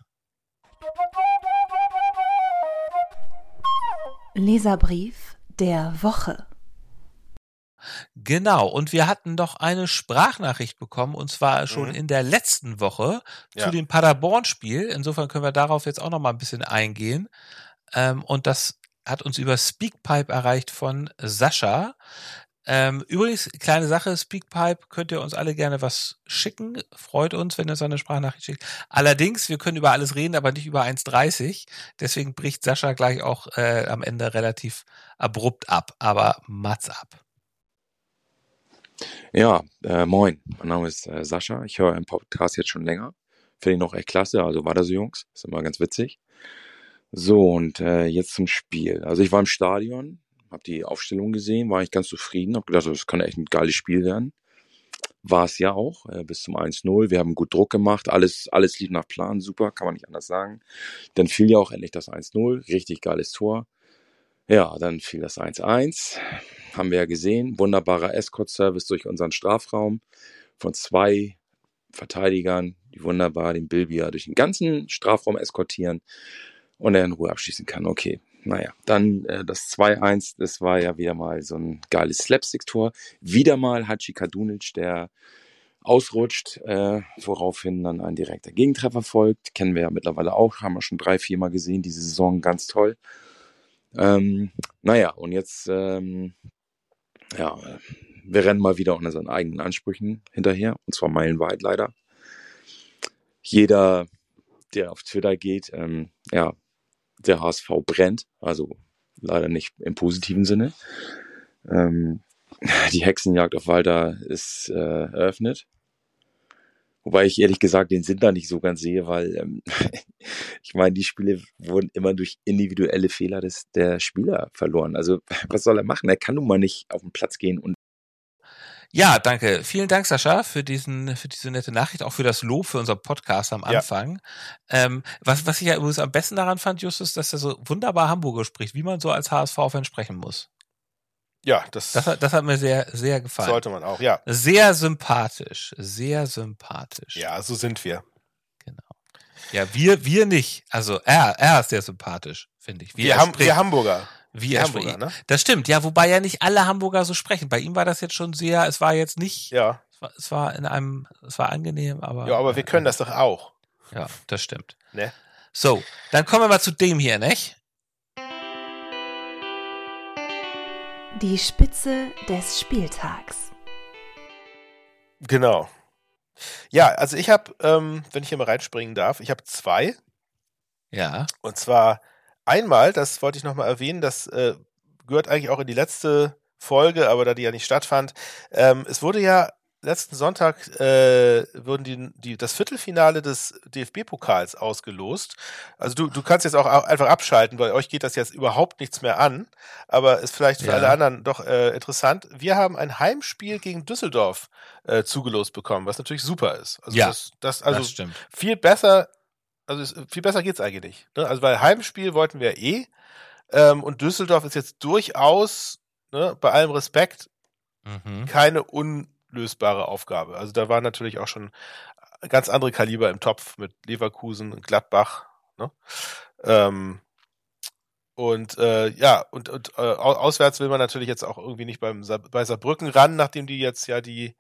Leserbrief der Woche. Genau, und wir hatten doch eine Sprachnachricht bekommen, und zwar schon Mhm. in der letzten Woche Ja. zu dem Paderborn-Spiel. Insofern können wir darauf jetzt auch noch mal ein bisschen eingehen. Ähm, und das hat uns über Speakpipe erreicht von Sascha. Ähm, übrigens, kleine Sache, Speakpipe, könnt ihr uns alle gerne was schicken. Freut uns, wenn ihr so eine Sprachnachricht schickt. Allerdings, wir können über alles reden, aber nicht über 1,30. Deswegen bricht Sascha gleich auch äh, am Ende relativ abrupt ab. Aber Mats ab. Ja, äh, moin. Mein Name ist äh, Sascha. Ich höre einen Podcast jetzt schon länger. Finde ich noch echt klasse. Also weiter so, Jungs. Ist immer ganz witzig. So, und äh, jetzt zum Spiel. Also ich war im Stadion, habe die Aufstellung gesehen, war ich ganz zufrieden, habe gedacht, das kann echt ein geiles Spiel werden. War es ja auch, äh, bis zum 1-0. Wir haben gut Druck gemacht, alles, alles lief nach Plan, super, kann man nicht anders sagen. Dann fiel ja auch endlich das 1-0, richtig geiles Tor. Ja, dann fiel das 1-1, haben wir ja gesehen. Wunderbarer Escort-Service durch unseren Strafraum von zwei Verteidigern, die wunderbar den Bilbia durch den ganzen Strafraum eskortieren und er in Ruhe abschließen kann. Okay, naja, dann äh, das 2-1, das war ja wieder mal so ein geiles Slapstick-Tor. Wieder mal Hachi Kadunic, der ausrutscht, äh, woraufhin dann ein direkter Gegentreffer folgt. Kennen wir ja mittlerweile auch, haben wir schon drei, vier Mal gesehen, diese Saison ganz toll. Ähm, naja, und jetzt, ähm, ja, wir rennen mal wieder unseren eigenen Ansprüchen hinterher, und zwar meilenweit leider. Jeder, der auf Twitter geht, ähm, ja, der HSV brennt, also leider nicht im positiven Sinne. Ähm, die Hexenjagd auf Walter ist äh, eröffnet. Wobei ich ehrlich gesagt den Sinn da nicht so ganz sehe, weil ähm, ich meine, die Spiele wurden immer durch individuelle Fehler des, der Spieler verloren. Also was soll er machen? Er kann nun mal nicht auf den Platz gehen und Ja, danke. Vielen Dank, Sascha, für diesen, für diese nette Nachricht, auch für das Lob für unser Podcast am Ja. Anfang. Ähm, was, was ich ja übrigens am besten daran fand, Justus, dass er so wunderbar Hamburger spricht, wie man so als HSV-Fan sprechen muss. Ja, das, Das, hat- das hat mir sehr, sehr gefallen. sollte man auch. Ja, Sehr sympathisch, sehr sympathisch. ja, so sind wir. Genau. Ja, wir, wir nicht. Also er, er ist sehr sympathisch, finde ich. Wie Wir, Ham spricht, wir Hamburger. Wie er Hamburger, ne? Das stimmt, ja, wobei ja nicht alle Hamburger so sprechen. Bei ihm war das jetzt schon sehr, es war jetzt nicht, Ja. es, war, es war in einem, es war angenehm, aber. ja, aber wir können das doch auch. Ja, das stimmt. Ne? So, dann kommen wir mal zu dem hier, nicht? Die Spitze des Spieltags. Genau. Ja, also ich habe, ähm, wenn ich hier mal reinspringen darf, ich habe zwei. Ja. Und zwar einmal, das wollte ich nochmal erwähnen, das äh, gehört eigentlich auch in die letzte Folge, aber da die ja nicht stattfand. Ähm, es wurde ja letzten Sonntag äh, wurden die, die, das Viertelfinale des DFB-Pokals ausgelost. Also du, du kannst jetzt auch au- einfach abschalten, weil euch geht das jetzt überhaupt nichts mehr an, aber ist vielleicht für Ja. alle anderen doch äh, interessant. Wir haben ein Heimspiel gegen Düsseldorf äh, zugelost bekommen, was natürlich super ist. Also Ja, das, das also das stimmt. viel besser, also es, viel besser geht's eigentlich nicht. Ne? Also weil Heimspiel wollten wir eh ähm, und Düsseldorf ist jetzt durchaus, ne, bei allem Respekt, Mhm. keine unlösbare Aufgabe. Also da waren natürlich auch schon ganz andere Kaliber im Topf mit Leverkusen und Gladbach. Ne? Ähm, und äh, ja, und, und äh, au- auswärts will man natürlich jetzt auch irgendwie nicht beim bei Saarbrücken ran, nachdem die jetzt ja die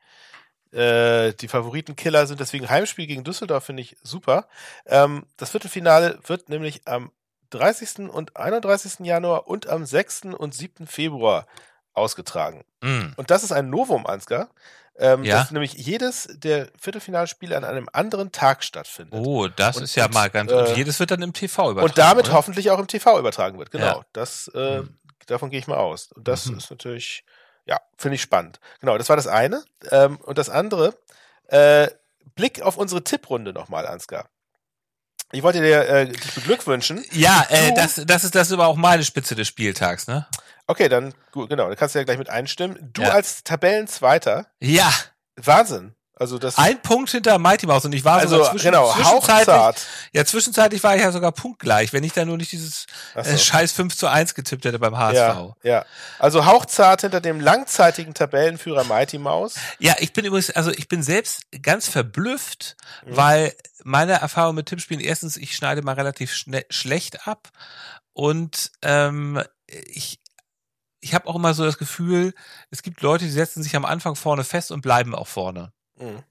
äh, die Favoritenkiller sind. Deswegen Heimspiel gegen Düsseldorf finde ich super. Ähm, das Viertelfinale wird nämlich am 30. und 31. Januar und am 6. und 7. Februar ausgetragen. Mhm. Und das ist ein Novum, Ansgar. Ähm, Ja. Dass nämlich jedes der Viertelfinalspiele an einem anderen Tag stattfindet. Oh, das Und- ist ja und, mal ganz. äh, und jedes wird dann im TV übertragen. und damit oder? hoffentlich auch im TV übertragen wird. Genau. Ja. Das, äh, Mhm. davon gehe ich mal aus. Und das Mhm. ist natürlich, ja, finde ich spannend. Genau, das war das eine. Ähm, und das andere, äh, Blick auf unsere Tipprunde nochmal, Ansgar. Ich wollte dir äh, dich beglückwünschen. Ja, äh, das, das ist das ist aber auch meine Spitze des Spieltags, ne? Okay, dann, gut, genau, dann kannst du ja gleich mit einstimmen. Du Ja. als Tabellenzweiter, Ja, Wahnsinn. Also das Ein Punkt hinter Mighty Mouse und ich war also sogar zwischen, genau, zwischenzeitlich, hauchzart. ja, zwischenzeitlich war ich ja sogar punktgleich, wenn ich da nur nicht dieses Ach so. äh, scheiß 5 zu 1 getippt hätte beim HSV. Ja, ja. Also hauchzart hinter dem langzeitigen Tabellenführer Mighty Mouse. Ja, ich bin übrigens, also ich bin selbst ganz verblüfft, Mhm. weil meine Erfahrung mit Tippspielen, erstens, ich schneide mal relativ schnell, schlecht ab und ähm, ich, ich habe auch immer so das Gefühl, es gibt Leute, die setzen sich am Anfang vorne fest und bleiben auch vorne. Mhm.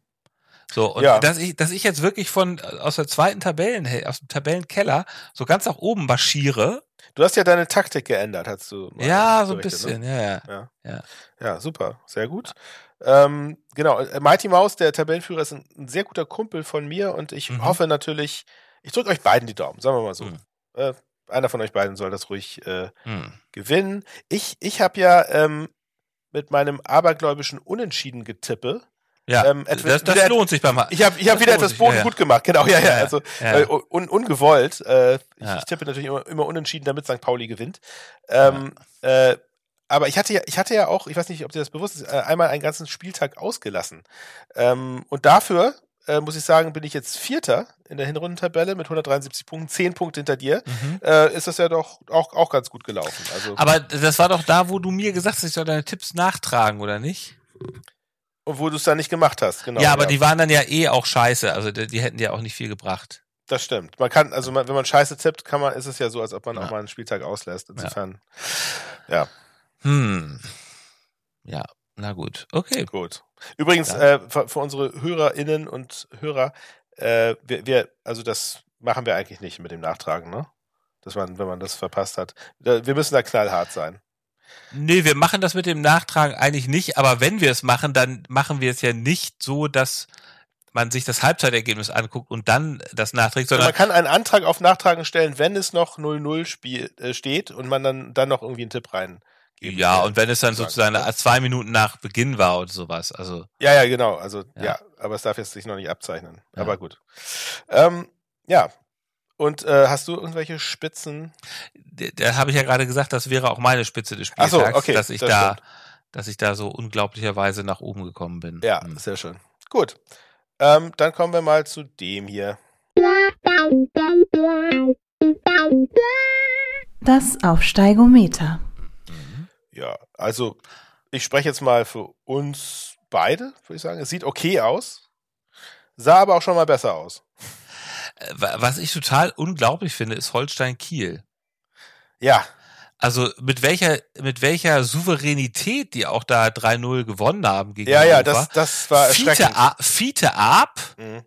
So, und Ja. dass ich, dass ich jetzt wirklich von aus der zweiten Tabellen, aus dem Tabellenkeller so ganz nach oben marschiere. Du hast ja deine Taktik geändert, hast du. mal Ja, so ein berichtet, bisschen, Ne? ja, ja. Ja. ja, super, sehr gut. Ähm, genau, äh, Mighty Mouse, der Tabellenführer, ist ein, ein sehr guter Kumpel von mir und ich Mhm. hoffe natürlich, ich drücke euch beiden die Daumen, sagen wir mal so. Mhm. Äh, einer von euch beiden soll das ruhig äh, Hm. gewinnen. Ich, ich habe ja ähm, mit meinem abergläubischen Unentschieden getippe. Ja, Ähm, etwa- das, das wieder- lohnt sich beim Ich habe ich hab wieder etwas Boden ja, ja. gut gemacht, genau, ja, ja. Ja, ja. Also Ja. äh, un, ungewollt. Äh, ich, Ja. ich tippe natürlich immer, immer unentschieden, damit St. Pauli gewinnt. Ähm, äh, aber ich hatte ja, ich hatte ja auch, ich weiß nicht, ob dir das bewusst ist, äh, einmal einen ganzen Spieltag ausgelassen. Ähm, und dafür äh, muss ich sagen, bin ich jetzt Vierter in der Hinrundentabelle mit 173 Punkten, 10 Punkte hinter dir. Mhm. Äh, ist das ja doch auch, auch ganz gut gelaufen. Also, Aber das war doch da, wo du mir gesagt hast, ich soll deine Tipps nachtragen, oder nicht? Obwohl du es dann nicht gemacht hast, genau. ja, aber die waren dann ja eh auch scheiße. Also die, die hätten dir auch nicht viel gebracht. Das stimmt. Man kann, also man, wenn man Scheiße tippt, kann man, ist es ja so, als ob man Ja. auch mal einen Spieltag auslässt. Insofern, ja. Hm. Ja, na gut. Okay. Gut. Übrigens, Ja. äh, für, für unsere HörerInnen und Hörer, äh, wir, wir, also das machen wir eigentlich nicht mit dem Nachtragen, ne? Dass man, wenn man das verpasst hat. Wir müssen da knallhart sein. Nee, wir machen das mit dem Nachtragen eigentlich nicht, aber wenn wir es machen, dann machen wir es ja nicht so, dass man sich das Halbzeitergebnis anguckt und dann das nachträgt, Also sondern man kann einen Antrag auf Nachtragen stellen, wenn es noch 0-0 Spiel, äh, steht und man dann, dann noch irgendwie einen Tipp rein. ja, und wenn es dann sozusagen, ne? zwei Minuten nach Beginn war oder sowas, also Ja, ja, genau. Also, ja, Ja. aber es darf jetzt sich noch nicht abzeichnen. Ja. Aber gut. Ähm, ja. Und äh, hast du irgendwelche Spitzen? da, habe ich ja gerade gesagt, das wäre auch meine Spitze des Ach Spieltags, so, okay, dass ich das da, stimmt. dass ich da so unglaublicherweise nach oben gekommen bin. Ja, Hm. sehr schön. Gut. Ähm, dann kommen wir mal zu dem hier. Das Aufsteigometer. Ja, also ich spreche jetzt mal für uns beide, würde ich sagen. Es sieht okay aus, sah aber auch schon mal besser aus. Wa- Was ich total unglaublich finde, ist Holstein Kiel. Ja, Also mit welcher mit welcher Souveränität die auch da 3-0 gewonnen haben gegen ja, ja, das, das war Fiete, erschreckend. A- Fiete ab, Mhm.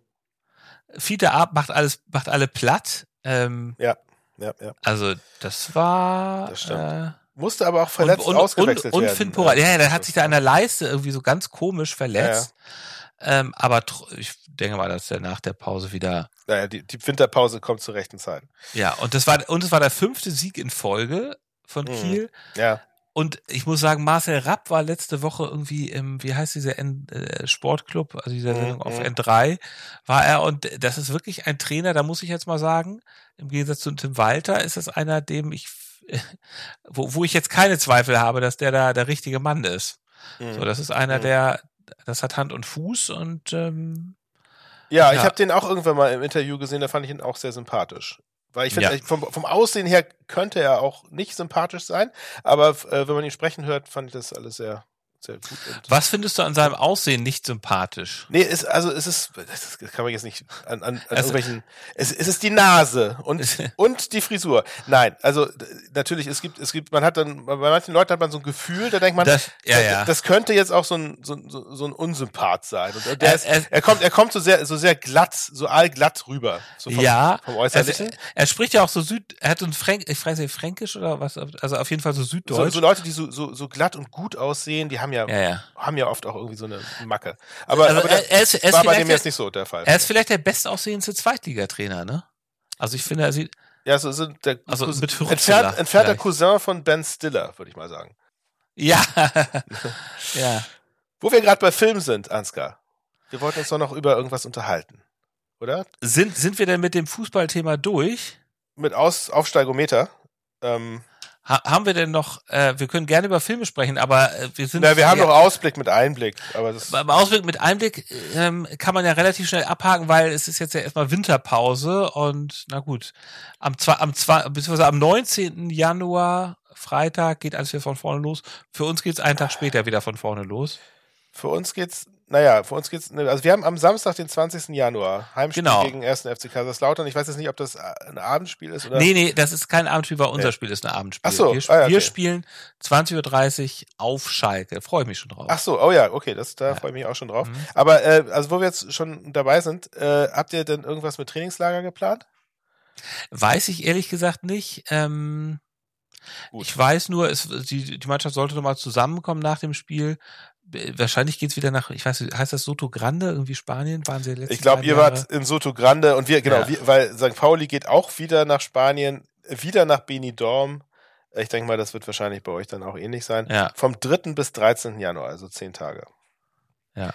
Fiete ab macht alles macht alle platt. Ähm, Ja, ja. also das war Das stimmt. äh, Musste aber auch verletzt und, und, ausgewechselt und, und werden. Finn Porat, ja, ja, der hat sich da an der Leiste irgendwie so ganz komisch verletzt. Ähm, aber ich denke mal, dass er nach der Pause wieder Naja, die, die Winterpause kommt zur rechten Zeit. Ja, und das war und es war der fünfte Sieg in Folge von Mhm. Kiel. Ja, Und ich muss sagen, Marcel Rapp war letzte Woche irgendwie im, wie heißt dieser N äh, Sportclub, also dieser Mhm, Sendung auf mhm. N3, war er und das ist wirklich ein Trainer, da muss ich jetzt mal sagen, im Gegensatz zu Tim Walter ist das einer, dem ich, wo, wo ich jetzt keine Zweifel habe, dass der da der richtige Mann ist. Mhm. So, das ist einer, Mhm. der, das hat Hand und Fuß und ähm, ja ich Ja. habe den auch irgendwann mal im Interview gesehen, da fand ich ihn auch sehr sympathisch. Weil ich finde, Ja. vom, vom Aussehen her könnte er auch nicht sympathisch sein, aber äh, wenn man ihn sprechen hört, fand ich das alles sehr, sehr gut. Was findest du an seinem Aussehen nicht sympathisch? Nee, es, also es ist, das kann man jetzt nicht an, an, an Also- irgendwelchen, es, es ist die Nase und, und die Frisur. Nein, also natürlich, es gibt, es gibt, man hat dann, bei manchen Leuten hat man so ein Gefühl, da denkt man, Das, ja, das, ja. das könnte jetzt auch so ein, so, ein- so, so ein Unsympath sein. Und der Er- ist, er- er kommt, er kommt so sehr, so sehr glatt, so allglatt rüber. So vom, ja, vom also, Äußerlichen. er, er spricht ja auch so Süd, er hat so ein Fränk, ich nicht, Fränkisch oder was, also auf jeden Fall so so, Süddeutsch. so Leute, die so, so, so glatt und gut aussehen, die haben ja, ja, ja. haben ja oft auch irgendwie so eine Macke. Aber, Also aber er, der, er ist, er ist war bei vielleicht dem der, jetzt nicht so der Fall. er ist vielleicht der bestaussehendste Zweitligatrainer, ne? Also ich finde, er sieht, Ja, so sind der Also Cousin- entfernt, entfernter. Cousin von Ben Stiller, würde ich mal sagen. ja, ja. Wo wir gerade bei Film sind, Ansgar. Wir wollten uns doch noch über irgendwas unterhalten. Oder? Sind, sind wir denn mit dem Fußballthema durch? Mit Aus Aufsteigometer. Ähm, Ha haben wir denn noch, äh, wir können gerne über Filme sprechen, aber äh, wir sind. Na, wir haben noch Ausblick mit Einblick, aber das. Beim Ausblick mit Einblick ähm, kann man ja relativ schnell abhaken, weil es ist jetzt ja erstmal Winterpause und na gut, am zwei, am zwei, beziehungsweise am 19. Januar, Freitag, geht alles wieder von vorne los. Für uns geht's einen Tag später wieder von vorne los. Für uns geht's, naja, für uns geht's, ne, also wir haben am Samstag, den 20. Januar, Heimspiel Genau. gegen 1. FC Kaiserslautern. Ich weiß jetzt nicht, ob das ein Abendspiel ist oder. Nee, nee, das ist kein Abendspiel, weil unser Nee. Spiel ist ein Abendspiel. Ach so, wir, ah ja, wir okay. spielen 20.30 Uhr auf Schalke. Freue ich mich schon drauf. Ach so, oh ja, okay, das, da Ja. freue ich mich auch schon drauf. Mhm. Aber, äh, also wo wir jetzt schon dabei sind, äh, habt ihr denn irgendwas mit Trainingslager geplant? Weiß ich ehrlich gesagt nicht. Ähm, Gut. ich weiß nur, es, die, die Mannschaft sollte nochmal zusammenkommen nach dem Spiel. Wahrscheinlich geht's wieder nach, ich weiß nicht, heißt das Soto Grande, irgendwie Spanien? Waren sie letztes Ich glaube, ihr wart in Soto Grande und wir, genau, Ja. wir, weil St. Pauli geht auch wieder nach Spanien, wieder nach Benidorm. Ich denke mal, das wird wahrscheinlich bei euch dann auch ähnlich sein. Ja, Vom 3. bis 13. Januar, also zehn Tage. ja.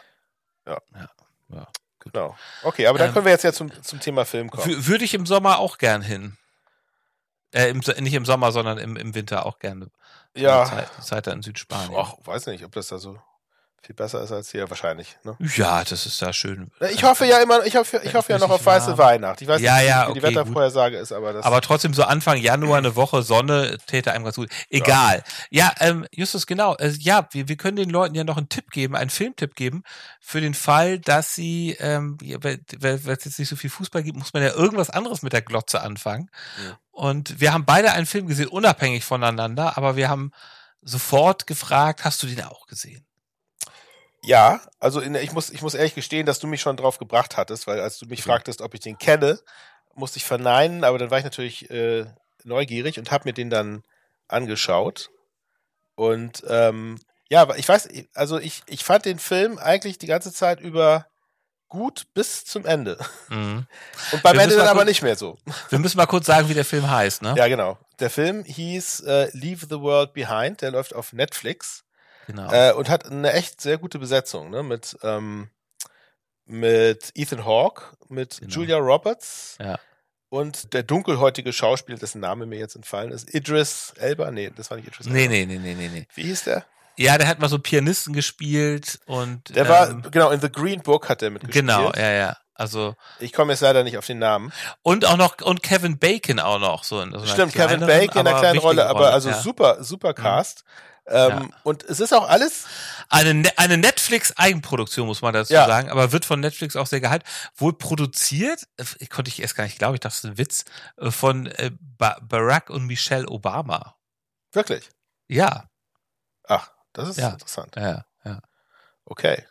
Genau. Okay, aber dann Ähm, können wir jetzt ja zum, zum Thema Film kommen. Wü- Würde ich im Sommer auch gern hin. Äh, im, nicht im Sommer, sondern im, im Winter auch gerne. Ja, Zeit, Zeit da in Südspanien. ach, weiß nicht, ob das da so viel besser ist als hier, wahrscheinlich. Ne? Ja, das ist da schön. Ich hoffe ja immer, ich hoffe, ich hoffe ja noch auf Richtig weiße warm. Weihnacht. Ich weiß Ja, nicht, ja, wie die okay, Wettervorhersage ist, aber das. Aber trotzdem so Anfang Januar eine Woche Sonne täte einem ganz gut. Egal. Ja, ähm, Justus, genau. Äh, ja, wir, wir können den Leuten ja noch einen Tipp geben, einen Filmtipp geben, für den Fall, dass sie, ähm, ja, weil es jetzt nicht so viel Fußball gibt, muss man ja irgendwas anderes mit der Glotze anfangen. Ja. Und wir haben beide einen Film gesehen, unabhängig voneinander, aber wir haben sofort gefragt, hast du den auch gesehen? Ja, also in, ich muss, ich muss ehrlich gestehen, dass du mich schon drauf gebracht hattest, weil als du mich Okay. fragtest, ob ich den kenne, musste ich verneinen, aber dann war ich natürlich äh, neugierig und habe mir den dann angeschaut. Und ähm, ja, aber ich weiß, also ich, ich fand den Film eigentlich die ganze Zeit über gut bis zum Ende. Mhm. Und beim Wir Ende dann aber kurz- nicht mehr so. Wir müssen mal kurz sagen, wie der Film heißt, ne? Ja, genau. Der Film hieß äh, Leave the World Behind, der läuft auf Netflix. Genau. Äh, und hat eine echt sehr gute Besetzung, ne? Mit, ähm, mit Ethan Hawke, mit Genau. Julia Roberts Ja. und der dunkelhäutige Schauspieler, dessen Name mir jetzt entfallen ist, Idris Elba. Nee, das war nicht Idris nee, Elba. nee, nee, nee, nee, nee. Wie hieß der? Ja, der hat mal so Pianisten gespielt und Der war, ähm, genau, in The Green Book hat der mitgespielt. genau, ja, ja. Also Ich komme jetzt leider nicht auf den Namen. und auch noch und Kevin Bacon auch noch so in so einer Stimmt, Kevin Bacon in einer kleinen wichtigen Rolle, aber also ja. Mhm. super, super Cast. Ähm, Ja. Und es ist auch alles, Eine, Ne- eine Netflix-Eigenproduktion, muss man dazu Ja. sagen, aber wird von Netflix auch sehr gehalten. Wohl produziert, äh, konnte ich erst gar nicht glauben, ich dachte, das ist ein Witz, äh, von äh, ba Barack und Michelle Obama. wirklich. Ja, Ach, das ist Ja. interessant. ja, ja. Okay.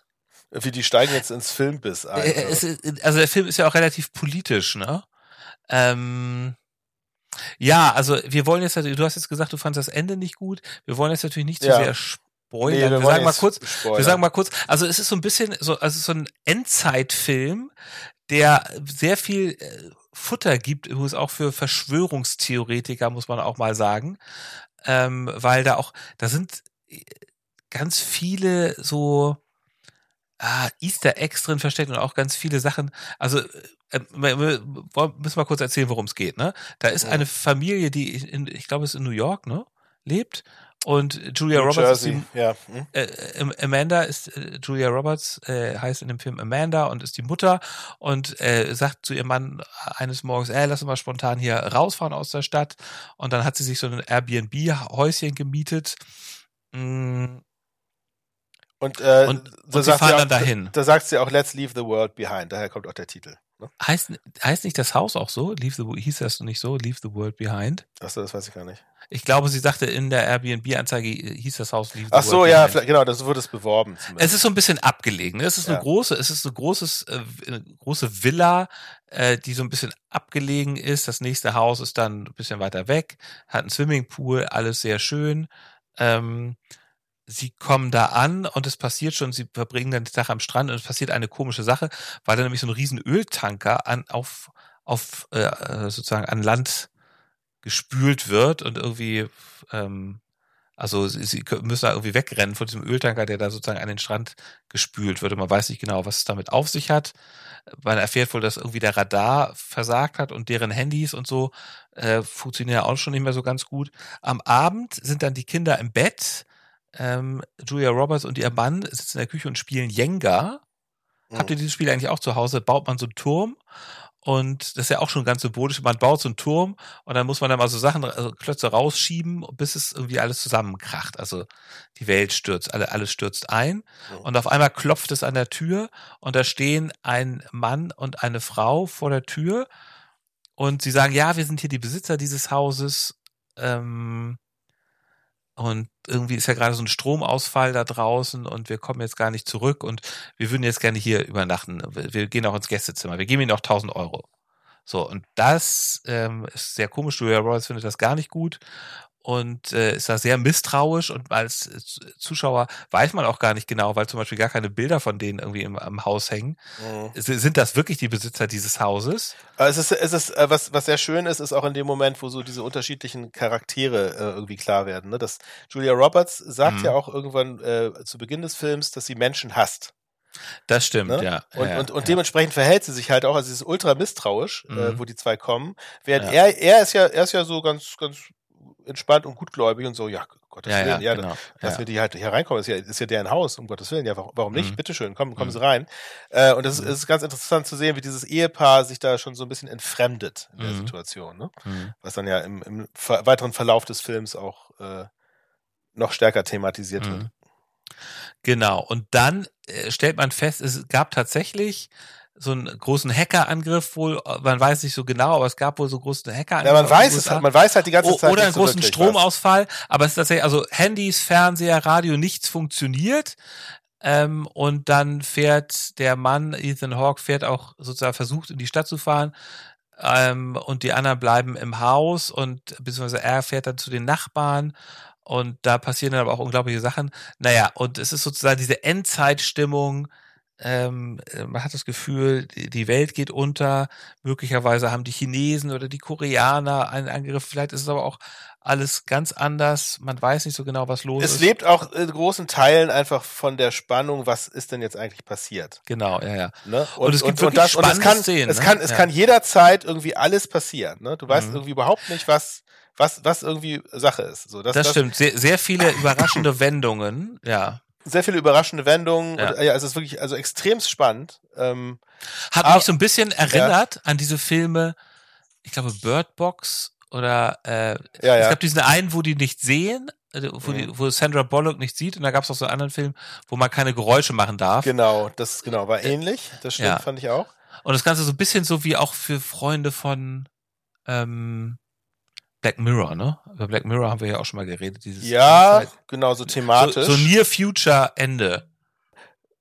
Wie die steigen jetzt ins Filmbiss ein. Äh, ist- also der Film ist ja auch relativ politisch, ne? Ähm, ja, also wir wollen jetzt, du hast jetzt gesagt, du fandest das Ende nicht gut. Wir wollen jetzt natürlich nicht zu Ja. sehr spoilern. Nee, wir wollen sagen mal kurz, spoilern. wir sagen mal kurz, also es ist so ein bisschen so, also so ein Endzeitfilm, der sehr viel äh, Futter gibt, übrigens auch für Verschwörungstheoretiker, muss man auch mal sagen. Ähm, weil da auch, da sind äh, ganz viele so ah, Easter Eggs drin versteckt und auch ganz viele Sachen. Also äh, wir- wir müssen wir kurz erzählen, worum es geht. Ne? Da ist Ja. eine Familie, die in, ich glaube, es ist in New York, ne, lebt. Und Julia New Roberts ist Jersey, die, ja. Hm? äh, Am- Amanda ist äh, Julia Roberts äh, heißt in dem Film Amanda und ist die Mutter und äh, sagt zu ihrem Mann eines Morgens, ey, lass uns mal spontan hier rausfahren aus der Stadt und dann hat sie sich so ein Airbnb Häuschen gemietet. Mm, Und, äh, Und- da und sie fahren sie auch, dann dahin. Da, da sagt sie auch, let's leave the world behind. Daher kommt auch der Titel. Ne? heißt heißt nicht das Haus auch so? Leave the hieß das nicht so? Leave the world behind? Achso, das weiß ich gar nicht. Ich glaube, sie sagte in der Airbnb-Anzeige hieß das Haus Leave the Ach so, world ja, behind. genau, das wurde es beworben. Es Zumindest. ist so ein bisschen abgelegen. ne? Es ist eine Ja. große, es ist eine großes, äh, eine große Villa, äh, die so ein bisschen abgelegen ist. Das nächste Haus ist dann ein bisschen weiter weg, hat einen Swimmingpool, alles sehr schön. Ähm, sie kommen da an und es passiert schon, sie verbringen dann den Tag am Strand und es passiert eine komische Sache, weil da nämlich so ein riesen Öltanker an, auf, auf äh, äh, sozusagen an Land gespült wird und irgendwie ähm, Also sie, sie müssen da irgendwie wegrennen von diesem Öltanker, der da sozusagen an den Strand gespült wird. Und man weiß nicht genau, was es damit auf sich hat. Man erfährt wohl, dass irgendwie der Radar versagt hat und deren Handys und so äh, funktionieren ja auch schon nicht mehr so ganz gut. Am Abend sind dann die Kinder im Bett. Ähm, Julia Roberts und ihr Mann sitzen in der Küche und spielen Jenga. Habt ihr dieses Spiel eigentlich auch zu Hause? Baut man so einen Turm und das ist ja auch schon ganz symbolisch. Man baut so einen Turm und dann muss man dann mal so Sachen, also Klötze rausschieben, bis es irgendwie alles zusammenkracht. Also die Welt stürzt, alle, alles stürzt ein. Mhm. Und auf einmal klopft es an der Tür und da stehen ein Mann und eine Frau vor der Tür und sie sagen, ja, wir sind hier die Besitzer dieses Hauses. Ähm, und irgendwie ist ja gerade so ein Stromausfall da draußen und wir kommen jetzt gar nicht zurück und wir würden jetzt gerne hier übernachten. Wir gehen auch ins Gästezimmer. Wir geben ihnen auch 1000 Euro. So, und das ähm, ist sehr komisch. Julia Roberts findet das gar nicht gut und äh, ist da sehr misstrauisch und als äh, Zuschauer weiß man auch gar nicht genau, weil zum Beispiel gar keine Bilder von denen irgendwie im, am Haus hängen. Mhm. Sind das wirklich die Besitzer dieses Hauses? Es ist, es ist äh, was, was sehr schön ist, ist auch in dem Moment, wo so diese unterschiedlichen Charaktere äh, irgendwie klar werden. Ne? Das Julia Roberts sagt Mhm. ja auch irgendwann äh, zu Beginn des Films, dass sie Menschen hasst. Das stimmt, Ne? ja. Und, ja, und, und ja. dementsprechend verhält sie sich halt auch, also sie ist ultra misstrauisch, äh, Mhm. wo die zwei kommen. Während Ja. er, er ist ja, er ist ja so ganz, ganz entspannt und gutgläubig und so, ja, Gottes ja, ja, Willen, ja, genau. dass ja. wir die halt hier reinkommen, ist ja, ist ja deren Haus, um Gottes Willen, ja, warum, nicht? Mhm. Bitteschön, kommen, kommen Mhm. Sie rein. Äh, und das ist, Mhm. ist ganz interessant zu sehen, wie dieses Ehepaar sich da schon so ein bisschen entfremdet in der Mhm. Situation, ne? Hm. Was dann ja im, im ver weiteren Verlauf des Films auch äh, noch stärker thematisiert wird. Mhm. Genau. Und dann äh, stellt man fest, es gab tatsächlich so einen großen Hackerangriff wohl, man weiß nicht so genau, aber es gab wohl so großen Hackerangriff. Ja, man weiß es halt, man weiß halt die ganze Zeit Oder einen so großen wirklich Stromausfall, aber es ist tatsächlich, also Handys, Fernseher, Radio, nichts funktioniert. Ähm, und dann fährt der Mann, Ethan Hawke, fährt auch sozusagen versucht, in die Stadt zu fahren. Ähm, und die anderen bleiben im Haus und beziehungsweise er fährt dann zu den Nachbarn und da passieren dann aber auch unglaubliche Sachen. Naja, und es ist sozusagen diese Endzeitstimmung. Ähm, äh, man hat das Gefühl, die Welt geht unter. Möglicherweise haben die Chinesen oder die Koreaner einen Angriff. Vielleicht ist es aber auch alles ganz anders. Man weiß nicht so genau, was los Es ist. lebt auch in großen Teilen einfach von der Spannung, was ist denn jetzt eigentlich passiert. Genau, ja, ja. Ne? Und es gibt wirklich das, und es spannende kann, Szenen, es ne? kann, es Ja. kann jederzeit irgendwie alles passieren. Ne? Du weißt Mhm. irgendwie überhaupt nicht, was, was, was irgendwie Sache ist. So, das, Das, stimmt. Sehr, sehr viele überraschende Wendungen. Ja. Sehr viele überraschende Wendungen. Ja. Und, ja, es ist wirklich also extrem spannend. Ähm, Hat Aber- mich so ein bisschen erinnert an diese Filme, ich glaube Bird Box oder äh, ja, es ja. gab diesen einen, wo die nicht sehen, äh, wo, Mhm. die, wo Sandra Bullock nicht sieht und da gab es auch so einen anderen Film, wo man keine Geräusche machen darf. Genau, das genau war ähnlich. Das stimmt, Ja. fand ich auch. Und das Ganze so ein bisschen so wie auch für Freunde von ähm, Black Mirror, ne? Über Black Mirror haben wir ja auch schon mal geredet. Dieses Ja, genau so so, thematisch. so Near Future Ende.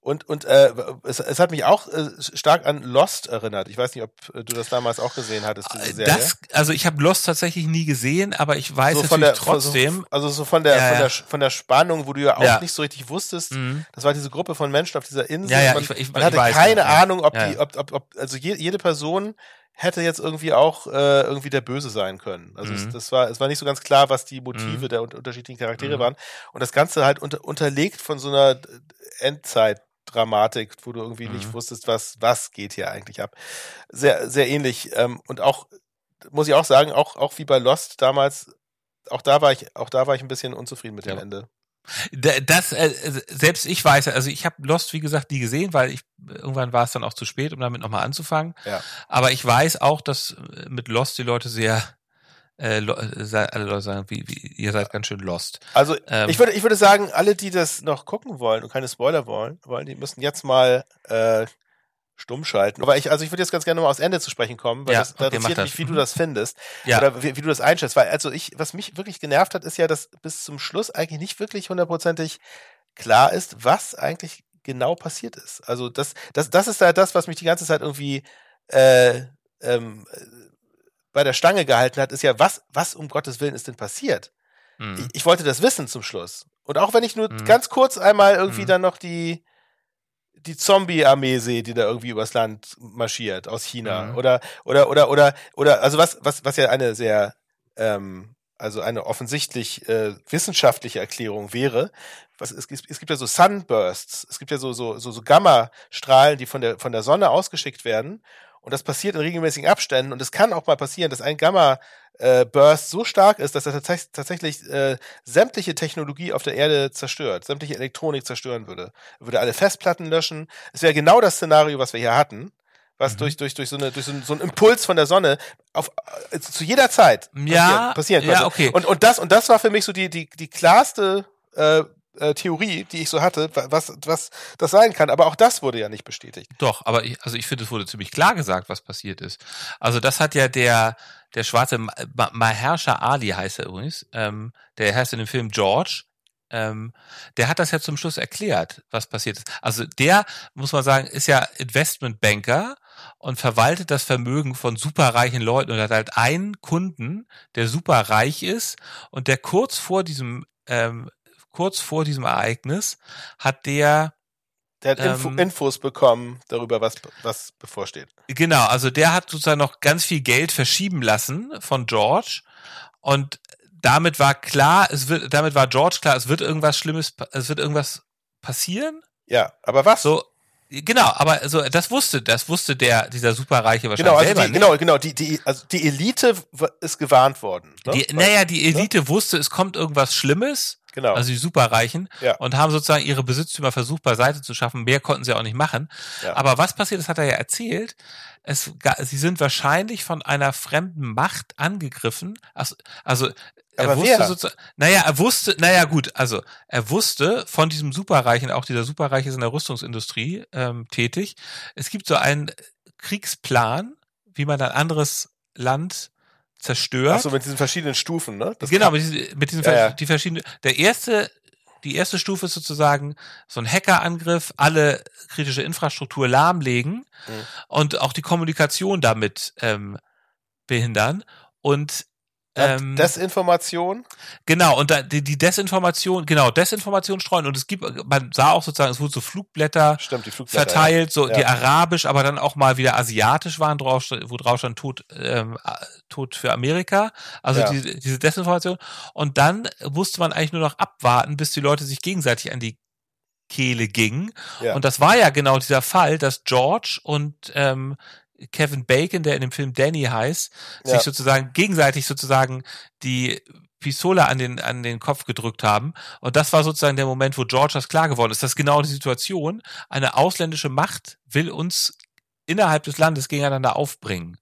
Und, und äh, es, es hat mich auch äh, stark an Lost erinnert. Ich weiß nicht, ob äh, du das damals auch gesehen hattest, diese Serie. Das, also ich habe Lost tatsächlich nie gesehen, aber ich weiß so natürlich von der, trotzdem. So, also so von der, Ja, von, ja. der, von der Spannung, wo du ja auch Ja. nicht so richtig wusstest, Mhm. das war diese Gruppe von Menschen auf dieser Insel. Ja, ja, man, ich- ich- man ich hatte weiß keine. Ahnung, ob die, ob, ob, ob also je, jede Person hätte jetzt irgendwie auch äh, irgendwie der Böse sein können. Also es, Mhm. das war, es war nicht so ganz klar, was die Motive Mhm. der un- unterschiedlichen Charaktere Mhm. waren. Und das Ganze halt unter, unterlegt von so einer Endzeitdramatik, wo du irgendwie nicht Mhm. wusstest, was, was geht hier eigentlich ab. Sehr, sehr ähnlich. Ähm, und auch, muss ich auch sagen, auch, auch wie bei Lost damals, auch da war ich, auch da war ich ein bisschen unzufrieden mit dem Ja. Ende. Da- Das, äh, selbst ich weiß, also ich habe Lost, wie gesagt, nie gesehen, weil ich irgendwann war es dann auch zu spät, um damit nochmal anzufangen. Ja. Aber ich weiß auch, dass äh, mit Lost die Leute sehr, äh, äh, alle Leute sagen, wie, wie, ihr seid ganz schön lost. Also Ähm, ich würde, ich würde sagen, alle, die das noch gucken wollen und keine Spoiler wollen, wollen, die müssen jetzt mal äh, stumm schalten. Aber ich, also ich würde jetzt ganz gerne mal aufs Ende zu sprechen kommen, weil Ja, das da okay, interessiert mich, wie du das findest Ja. oder wie, wie du das einschätzt. Weil also ich, was mich wirklich genervt hat, ist ja, dass bis zum Schluss eigentlich nicht wirklich hundertprozentig klar ist, was eigentlich genau passiert ist. Also das, das, das ist da das, was mich die ganze Zeit irgendwie äh, ähm, äh, bei der Stange gehalten hat, ist ja, was, was um Gottes Willen ist denn passiert? Mhm. ich, ich wollte das wissen zum Schluss. Und auch wenn ich nur Mhm. ganz kurz einmal irgendwie Mhm. dann noch die, die Zombie-Armee sehe, die da irgendwie übers Land marschiert aus China. Mhm. Oder, oder, oder, oder, oder, also was, was, was ja eine sehr, ähm, also eine offensichtlich äh, wissenschaftliche Erklärung wäre, was es, gibt- es gibt ja so Sunbursts, es gibt ja so so so, so Gammastrahlen, die von der von der Sonne ausgeschickt werden und das passiert in regelmäßigen Abständen und es kann auch mal passieren, dass ein Gamma äh, Burst so stark ist, dass er tats tatsächlich äh, sämtliche Technologie auf der Erde zerstört, sämtliche Elektronik zerstören würde. Er würde alle Festplatten löschen. Es wäre genau das Szenario, was wir hier hatten, was Mhm. durch durch durch so eine durch so, einen- so einen Impuls von der Sonne auf äh, zu jeder Zeit Ja, passieren, passieren ja, okay. Und und das und das war für mich so die die die klarste äh, äh, Theorie, die ich so hatte, wa- was was das sein kann. Aber auch das wurde ja nicht bestätigt. Doch, aber ich, also ich finde, es wurde ziemlich klar gesagt, was passiert ist. Also das hat ja der der schwarze Ma- Ma- Mahershala Ali heißt er übrigens, ähm, der heißt in dem Film George. Ähm, der hat das ja zum Schluss erklärt, was passiert ist. Also der, muss man sagen, ist ja Investmentbanker und verwaltet das Vermögen von superreichen Leuten und hat halt einen Kunden, der superreich ist und der kurz vor diesem, ähm, kurz vor diesem Ereignis hat der Der hat Info, Ähm, Infos bekommen darüber, was was bevorsteht. Genau, also der hat sozusagen noch ganz viel Geld verschieben lassen von George und damit war klar, es wird, damit war George klar, es wird irgendwas Schlimmes, es wird irgendwas passieren. Ja, aber was? So, genau, aber also das wusste, das wusste der, dieser Superreiche wahrscheinlich Genau, also selber die, nicht. genau, genau, die, die, also die Elite ist gewarnt worden. Ne? Die, naja, die Elite wusste, es kommt irgendwas Schlimmes, genau. also die Superreichen, Ja. und haben sozusagen ihre Besitztümer versucht beiseite zu schaffen. Mehr konnten sie auch nicht machen. Ja. Aber was passiert, das hat er ja erzählt. Es, sie sind wahrscheinlich von einer fremden Macht angegriffen. Also, also er Aber wusste wer? sozusagen, naja, er wusste, naja gut, also er wusste von diesem Superreichen, auch dieser Superreich ist in der Rüstungsindustrie ähm, tätig. Es gibt so einen Kriegsplan, wie man ein anderes Land zerstört. Ach so, mit diesen verschiedenen Stufen, ne? Das genau, mit diesen, mit diesen Ja, ja. die verschiedenen. Der erste, die erste Stufe ist sozusagen so ein Hackerangriff, alle kritische Infrastruktur lahmlegen Mhm. und auch die Kommunikation damit ähm, behindern. Und ähm, Desinformation. genau, und da, die, die Desinformation, genau, Desinformation streuen. Und es gibt, man sah auch sozusagen, es wurden so Flugblätter Stimmt, die Flugblätter. verteilt, so Ja. die arabisch, aber dann auch mal wieder asiatisch waren, drauf, wo drauf stand Tod, ähm, äh, Tod für Amerika. Also Ja. diese, diese Desinformation. Und dann musste man eigentlich nur noch abwarten, bis die Leute sich gegenseitig an die Kehle gingen. Ja. Und das war ja genau dieser Fall, dass George und ähm, Kevin Bacon, der in dem Film Danny heißt, Ja. sich sozusagen gegenseitig sozusagen die Pistole an den, an den Kopf gedrückt haben. Und das war sozusagen der Moment, wo George das klar geworden ist. Das ist genau die Situation. Eine ausländische Macht will uns innerhalb des Landes gegeneinander aufbringen.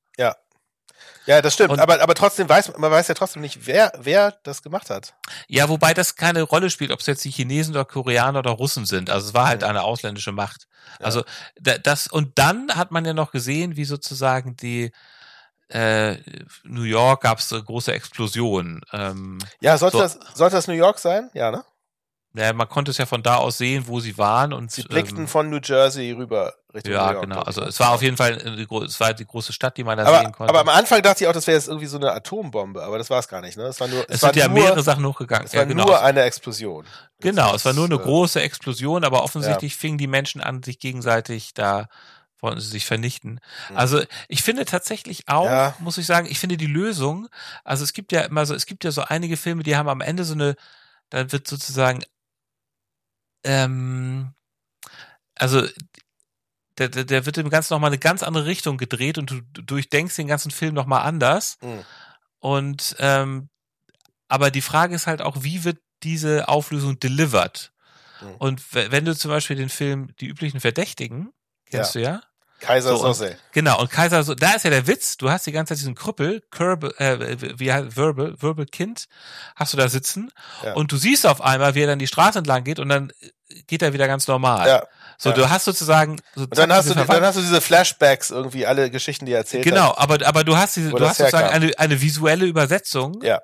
Ja, das stimmt. Und- aber, aber trotzdem weiß man weiß ja trotzdem nicht, wer, wer das gemacht hat. Ja, wobei das keine Rolle spielt, ob es jetzt die Chinesen oder Koreaner oder Russen sind. Also es war halt Mhm. eine ausländische Macht. Ja. Also da- das und dann hat man ja noch gesehen, wie sozusagen die äh, New York gab es eine große Explosion. Ähm, Ja, sollte So. das, sollte das New York sein? Ja, ne? Ja, man konnte es ja von da aus sehen, wo sie waren und Sie blickten ähm, von New Jersey rüber Richtung ja York. genau. Also es war auf jeden Fall eine, gro- es war die große Stadt, die man da aber, sehen konnte. aber am Anfang dachte ich auch, das wäre jetzt irgendwie so eine Atombombe, aber das war es gar nicht, ne? Es war nur, es war sind ja nur, mehrere Sachen hochgegangen. es ja, war genau. nur eine Explosion. Genau, Das- es war nur eine äh, große Explosion, aber offensichtlich fingen die Menschen an, sich gegenseitig da wollten sie sich vernichten. Mhm. Also ich finde tatsächlich auch, Ja. muss ich sagen, ich finde die Lösung, also es gibt ja immer so, es gibt ja so einige Filme, die haben am Ende so eine, da wird sozusagen, ähm, also der, der, der wird dem Ganzen nochmal eine ganz andere Richtung gedreht und du, du durchdenkst den ganzen Film nochmal anders. Mhm. Und ähm, aber die Frage ist halt auch, wie wird diese Auflösung delivered? Mhm. Und wenn du zum Beispiel den Film Die üblichen Verdächtigen, kennst du ja? Kaiser So, und-. Genau, und Kaiser, so, da ist ja der Witz, du hast die ganze Zeit diesen Krüppel, Körbe, äh, wie heißt, Wirbel, Wirbelkind, hast du da sitzen Ja. und du siehst auf einmal, wie er dann die Straße entlang geht und dann geht er wieder ganz normal. Ja. So, ja. du hast sozusagen, so Und dann hast, du, dann hast du diese Flashbacks irgendwie, alle Geschichten, die er erzählt Genau, hat. aber, aber du hast diese, du hast sozusagen eine, eine visuelle Übersetzung. Ja.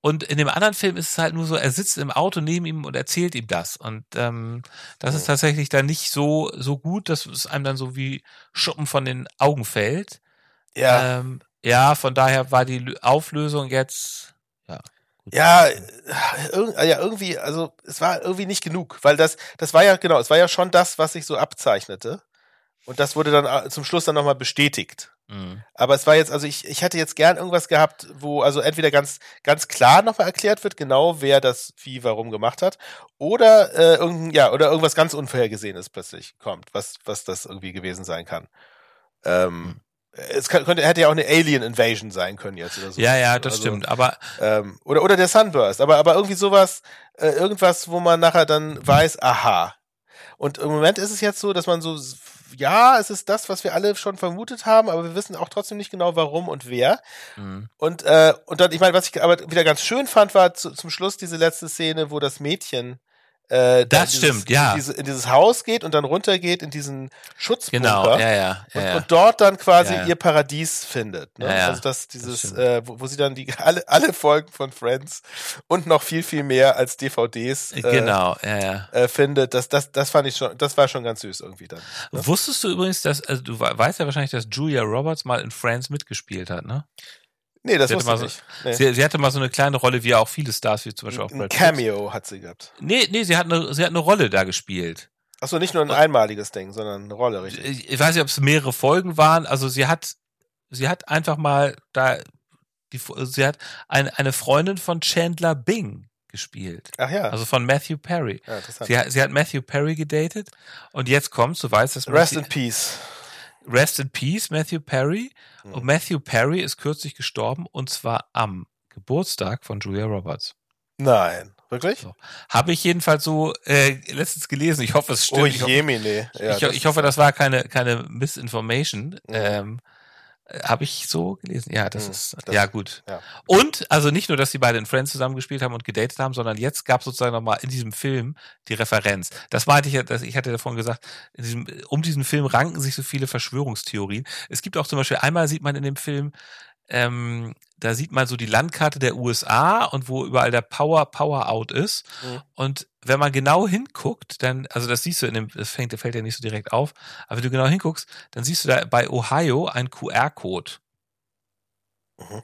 Und in dem anderen Film ist es halt nur so, er sitzt im Auto neben ihm und erzählt ihm das. Und ähm, das ist Mhm. tatsächlich dann nicht so, so gut, dass es einem dann so wie Schuppen von den Augen fällt. Ja. Ähm, ja, von daher war die Lö- Auflösung jetzt. Ja. Ja, ja, irgendwie, also es war irgendwie nicht genug, weil das, das war ja, genau, es war ja schon das, was sich so abzeichnete. Und das wurde dann äh, zum Schluss dann nochmal bestätigt. Mhm. Aber es war jetzt, also ich, ich hätte jetzt gern irgendwas gehabt, wo also entweder ganz, ganz klar nochmal erklärt wird, genau wer das wie, warum gemacht hat, oder äh, irgendein, ja, oder irgendwas ganz Unvorhergesehenes plötzlich kommt, was, was das irgendwie gewesen sein kann. Ähm, es kann, könnte, hätte ja auch eine Alien Invasion sein können jetzt oder so. Ja, ja, das Also, stimmt. Aber Ähm, oder, oder der Sunburst, aber, aber irgendwie sowas, äh, irgendwas, wo man nachher dann weiß, aha. Und im Moment ist es jetzt so, dass man so, ja, es ist das, was wir alle schon vermutet haben, aber wir wissen auch trotzdem nicht genau warum und wer. Mhm. Und, äh, und dann, ich meine, was ich aber wieder ganz schön fand, war zu, zum Schluss diese letzte Szene, wo das Mädchen äh, da Das dieses, stimmt, ja. in, diese, in dieses Haus geht und dann runtergeht in diesen Schutzbunker. genau, ja, ja, ja, Und, ja. und dort dann quasi Ja, ihr Paradies findet. Ne? Also dass dieses, stimmt. äh, wo, wo sie dann die alle, alle Folgen von Friends und noch viel, viel mehr als DVDs äh, genau, ja, ja. äh, findet, das, das, das fand ich schon, das war schon ganz süß irgendwie dann. Ne? Wusstest du übrigens, dass, also du we- weißt ja wahrscheinlich, dass Julia Roberts mal in Friends mitgespielt hat, ne? Nee, das Sie wusste ich so- nicht. Nee. Sie, sie hatte mal so eine kleine Rolle, wie ja auch viele Stars, wie zum Beispiel auch Ein Brad Pitt. Cameo hat sie gehabt. Nee, nee, sie hat eine, sie hat eine Rolle da gespielt. Achso, nicht nur ein einmaliges Ding, sondern eine Rolle, richtig. Ich weiß nicht, ob es mehrere Folgen waren. Also sie hat, sie hat einfach mal da, die, sie hat eine, eine Freundin von Chandler Bing gespielt. Ach ja, Also von Matthew Perry. ja. Sie, hat- sie hat Matthew Perry gedatet und jetzt kommst, du weißt, dass Rest in Peace. Rest in Peace, Matthew Perry. Mhm. Und Matthew Perry ist kürzlich gestorben und zwar am Geburtstag von Julia Roberts. Nein, wirklich? So. Habe ich jedenfalls so äh, letztens gelesen. Ich hoffe, es stimmt. Oh ich, hoffe. Ja, ich, das ich hoffe, das war keine, keine Misinformation. Mhm. Ähm, habe ich so gelesen. Ja, das Mhm, ist das- ja gut. ja. Und also nicht nur, dass die beiden in Friends zusammengespielt haben und gedatet haben, sondern jetzt gab es sozusagen nochmal in diesem Film die Referenz. Das meinte ich ja, ich hatte davon gesagt, diesem, um diesen Film ranken sich so viele Verschwörungstheorien. Es gibt auch zum Beispiel einmal sieht man in dem Film ähm, da sieht man so die Landkarte der USA und wo überall der Power Power Out ist. Mhm. Und wenn man genau hinguckt, dann, also das siehst du in dem, das fängt, fällt ja nicht so direkt auf, aber wenn du genau hinguckst, dann siehst du da bei Ohio einen QR-Code. Mhm.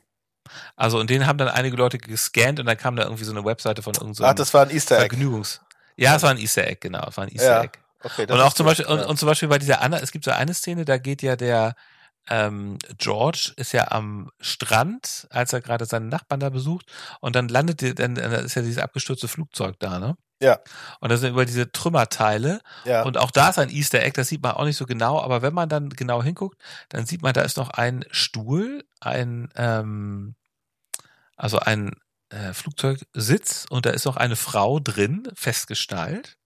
Also und den haben dann einige Leute gescannt und dann kam da irgendwie so eine Webseite von irgendeinem Ach, das war ein Easter Egg. Vergnügungs. Ja, es war ein Easter Egg, genau, es war ein Easter Ja, Egg. Okay, das Und auch zum Beispiel, und, ja. und zum Beispiel bei dieser anderen, es gibt so eine Szene, da geht ja der ähm, George ist ja am Strand, als er gerade seinen Nachbarn da besucht, und dann landet dann, dann ist ja dieses abgestürzte Flugzeug da, ne? Ja. Und da sind über diese Trümmerteile. ja. Und auch da ist ein Easter Egg, das sieht man auch nicht so genau, aber wenn man dann genau hinguckt, dann sieht man, da ist noch ein Stuhl, ein, ähm, also ein äh, Flugzeugsitz und da ist noch eine Frau drin, festgestellt.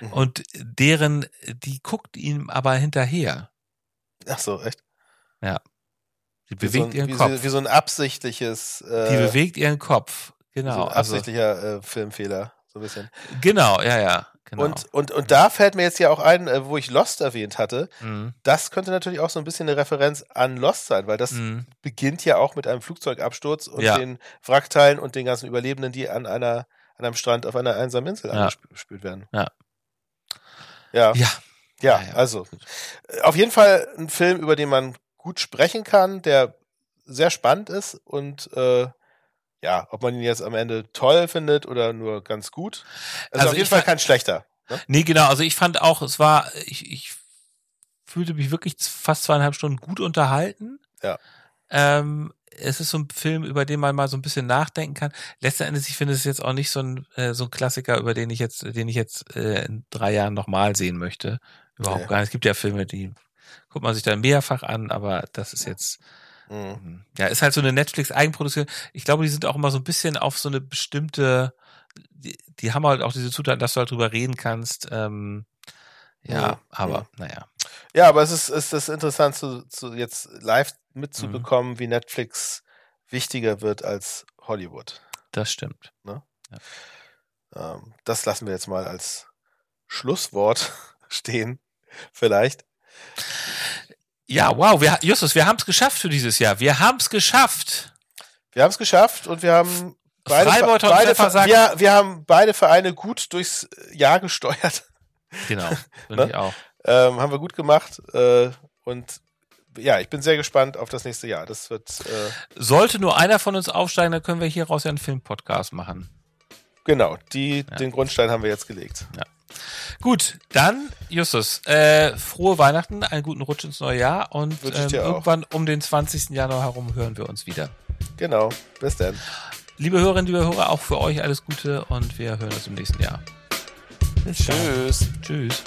Mhm. Und deren, die guckt ihm aber hinterher. Ach so, echt? Die Wie so bewegt ein, ihren wie, Kopf. So, wie so ein absichtliches, äh, die bewegt ihren Kopf. Genau. so ein also, absichtlicher äh, Filmfehler, so ein bisschen. genau, ja, ja. Genau. Und, und, und da fällt mir jetzt ja auch ein, äh, wo ich Lost erwähnt hatte, Mhm. das könnte natürlich auch so ein bisschen eine Referenz an Lost sein, weil das Mhm. beginnt ja auch mit einem Flugzeugabsturz und Ja. den Wrackteilen und den ganzen Überlebenden, die an einer an einem Strand auf einer einsamen Insel Ja. angespült werden. Ja. Ja. Ja. Ja, Ja, ja. also äh, auf jeden Fall ein Film, über den man gut sprechen kann, der sehr spannend ist und äh, ja, ob man ihn jetzt am Ende toll findet oder nur ganz gut. Also, Also auf jeden Fall fa- kein schlechter. Ne? Nee, genau. Also ich fand auch, es war, ich, ich fühlte mich wirklich fast zweieinhalb Stunden gut unterhalten. Ja. Ähm, es ist so ein Film, über den man mal so ein bisschen nachdenken kann. Letzten Endes, ich finde es jetzt auch nicht so ein, äh, so ein Klassiker, über den ich jetzt, den ich jetzt äh, in drei Jahren nochmal sehen möchte. Überhaupt Nee. gar nicht. Es gibt ja Filme, die guckt man sich dann mehrfach an, aber das ist jetzt, Mhm. Mhm. Ja, ist halt so eine Netflix-Eigenproduktion. Ich glaube, die sind auch immer so ein bisschen auf so eine bestimmte, die, die haben halt auch diese Zutaten, dass du halt drüber reden kannst. Ähm, ja, Mhm. aber Mhm. naja. Ja, aber es ist, es ist interessant, zu, zu jetzt live mitzubekommen, Mhm. wie Netflix wichtiger wird als Hollywood. Das stimmt. Ähm, das lassen wir jetzt mal als Schlusswort stehen, vielleicht. Ja, wow, wir, Justus, wir haben es geschafft für dieses Jahr. Wir haben es geschafft. Wir haben es geschafft und wir haben beide, Freibeuter und beide, sagen- wir, wir haben beide Vereine gut durchs Jahr gesteuert. Genau, Ne? finde ich auch. Ähm, haben wir gut gemacht. Äh, und ja, ich bin sehr gespannt auf das nächste Jahr. Das wird äh, Sollte nur einer von uns aufsteigen, dann können wir hieraus ja einen Filmpodcast machen. genau, die, Ja. den Grundstein haben wir jetzt gelegt. Gut, dann, Justus, äh, frohe Weihnachten, einen guten Rutsch ins neue Jahr und ähm, irgendwann um den 20. Januar herum hören wir uns wieder. Genau. Bis dann. Liebe Hörerinnen, liebe Hörer, auch für euch alles Gute und wir hören uns im nächsten Jahr. Tschüss. Tschüss.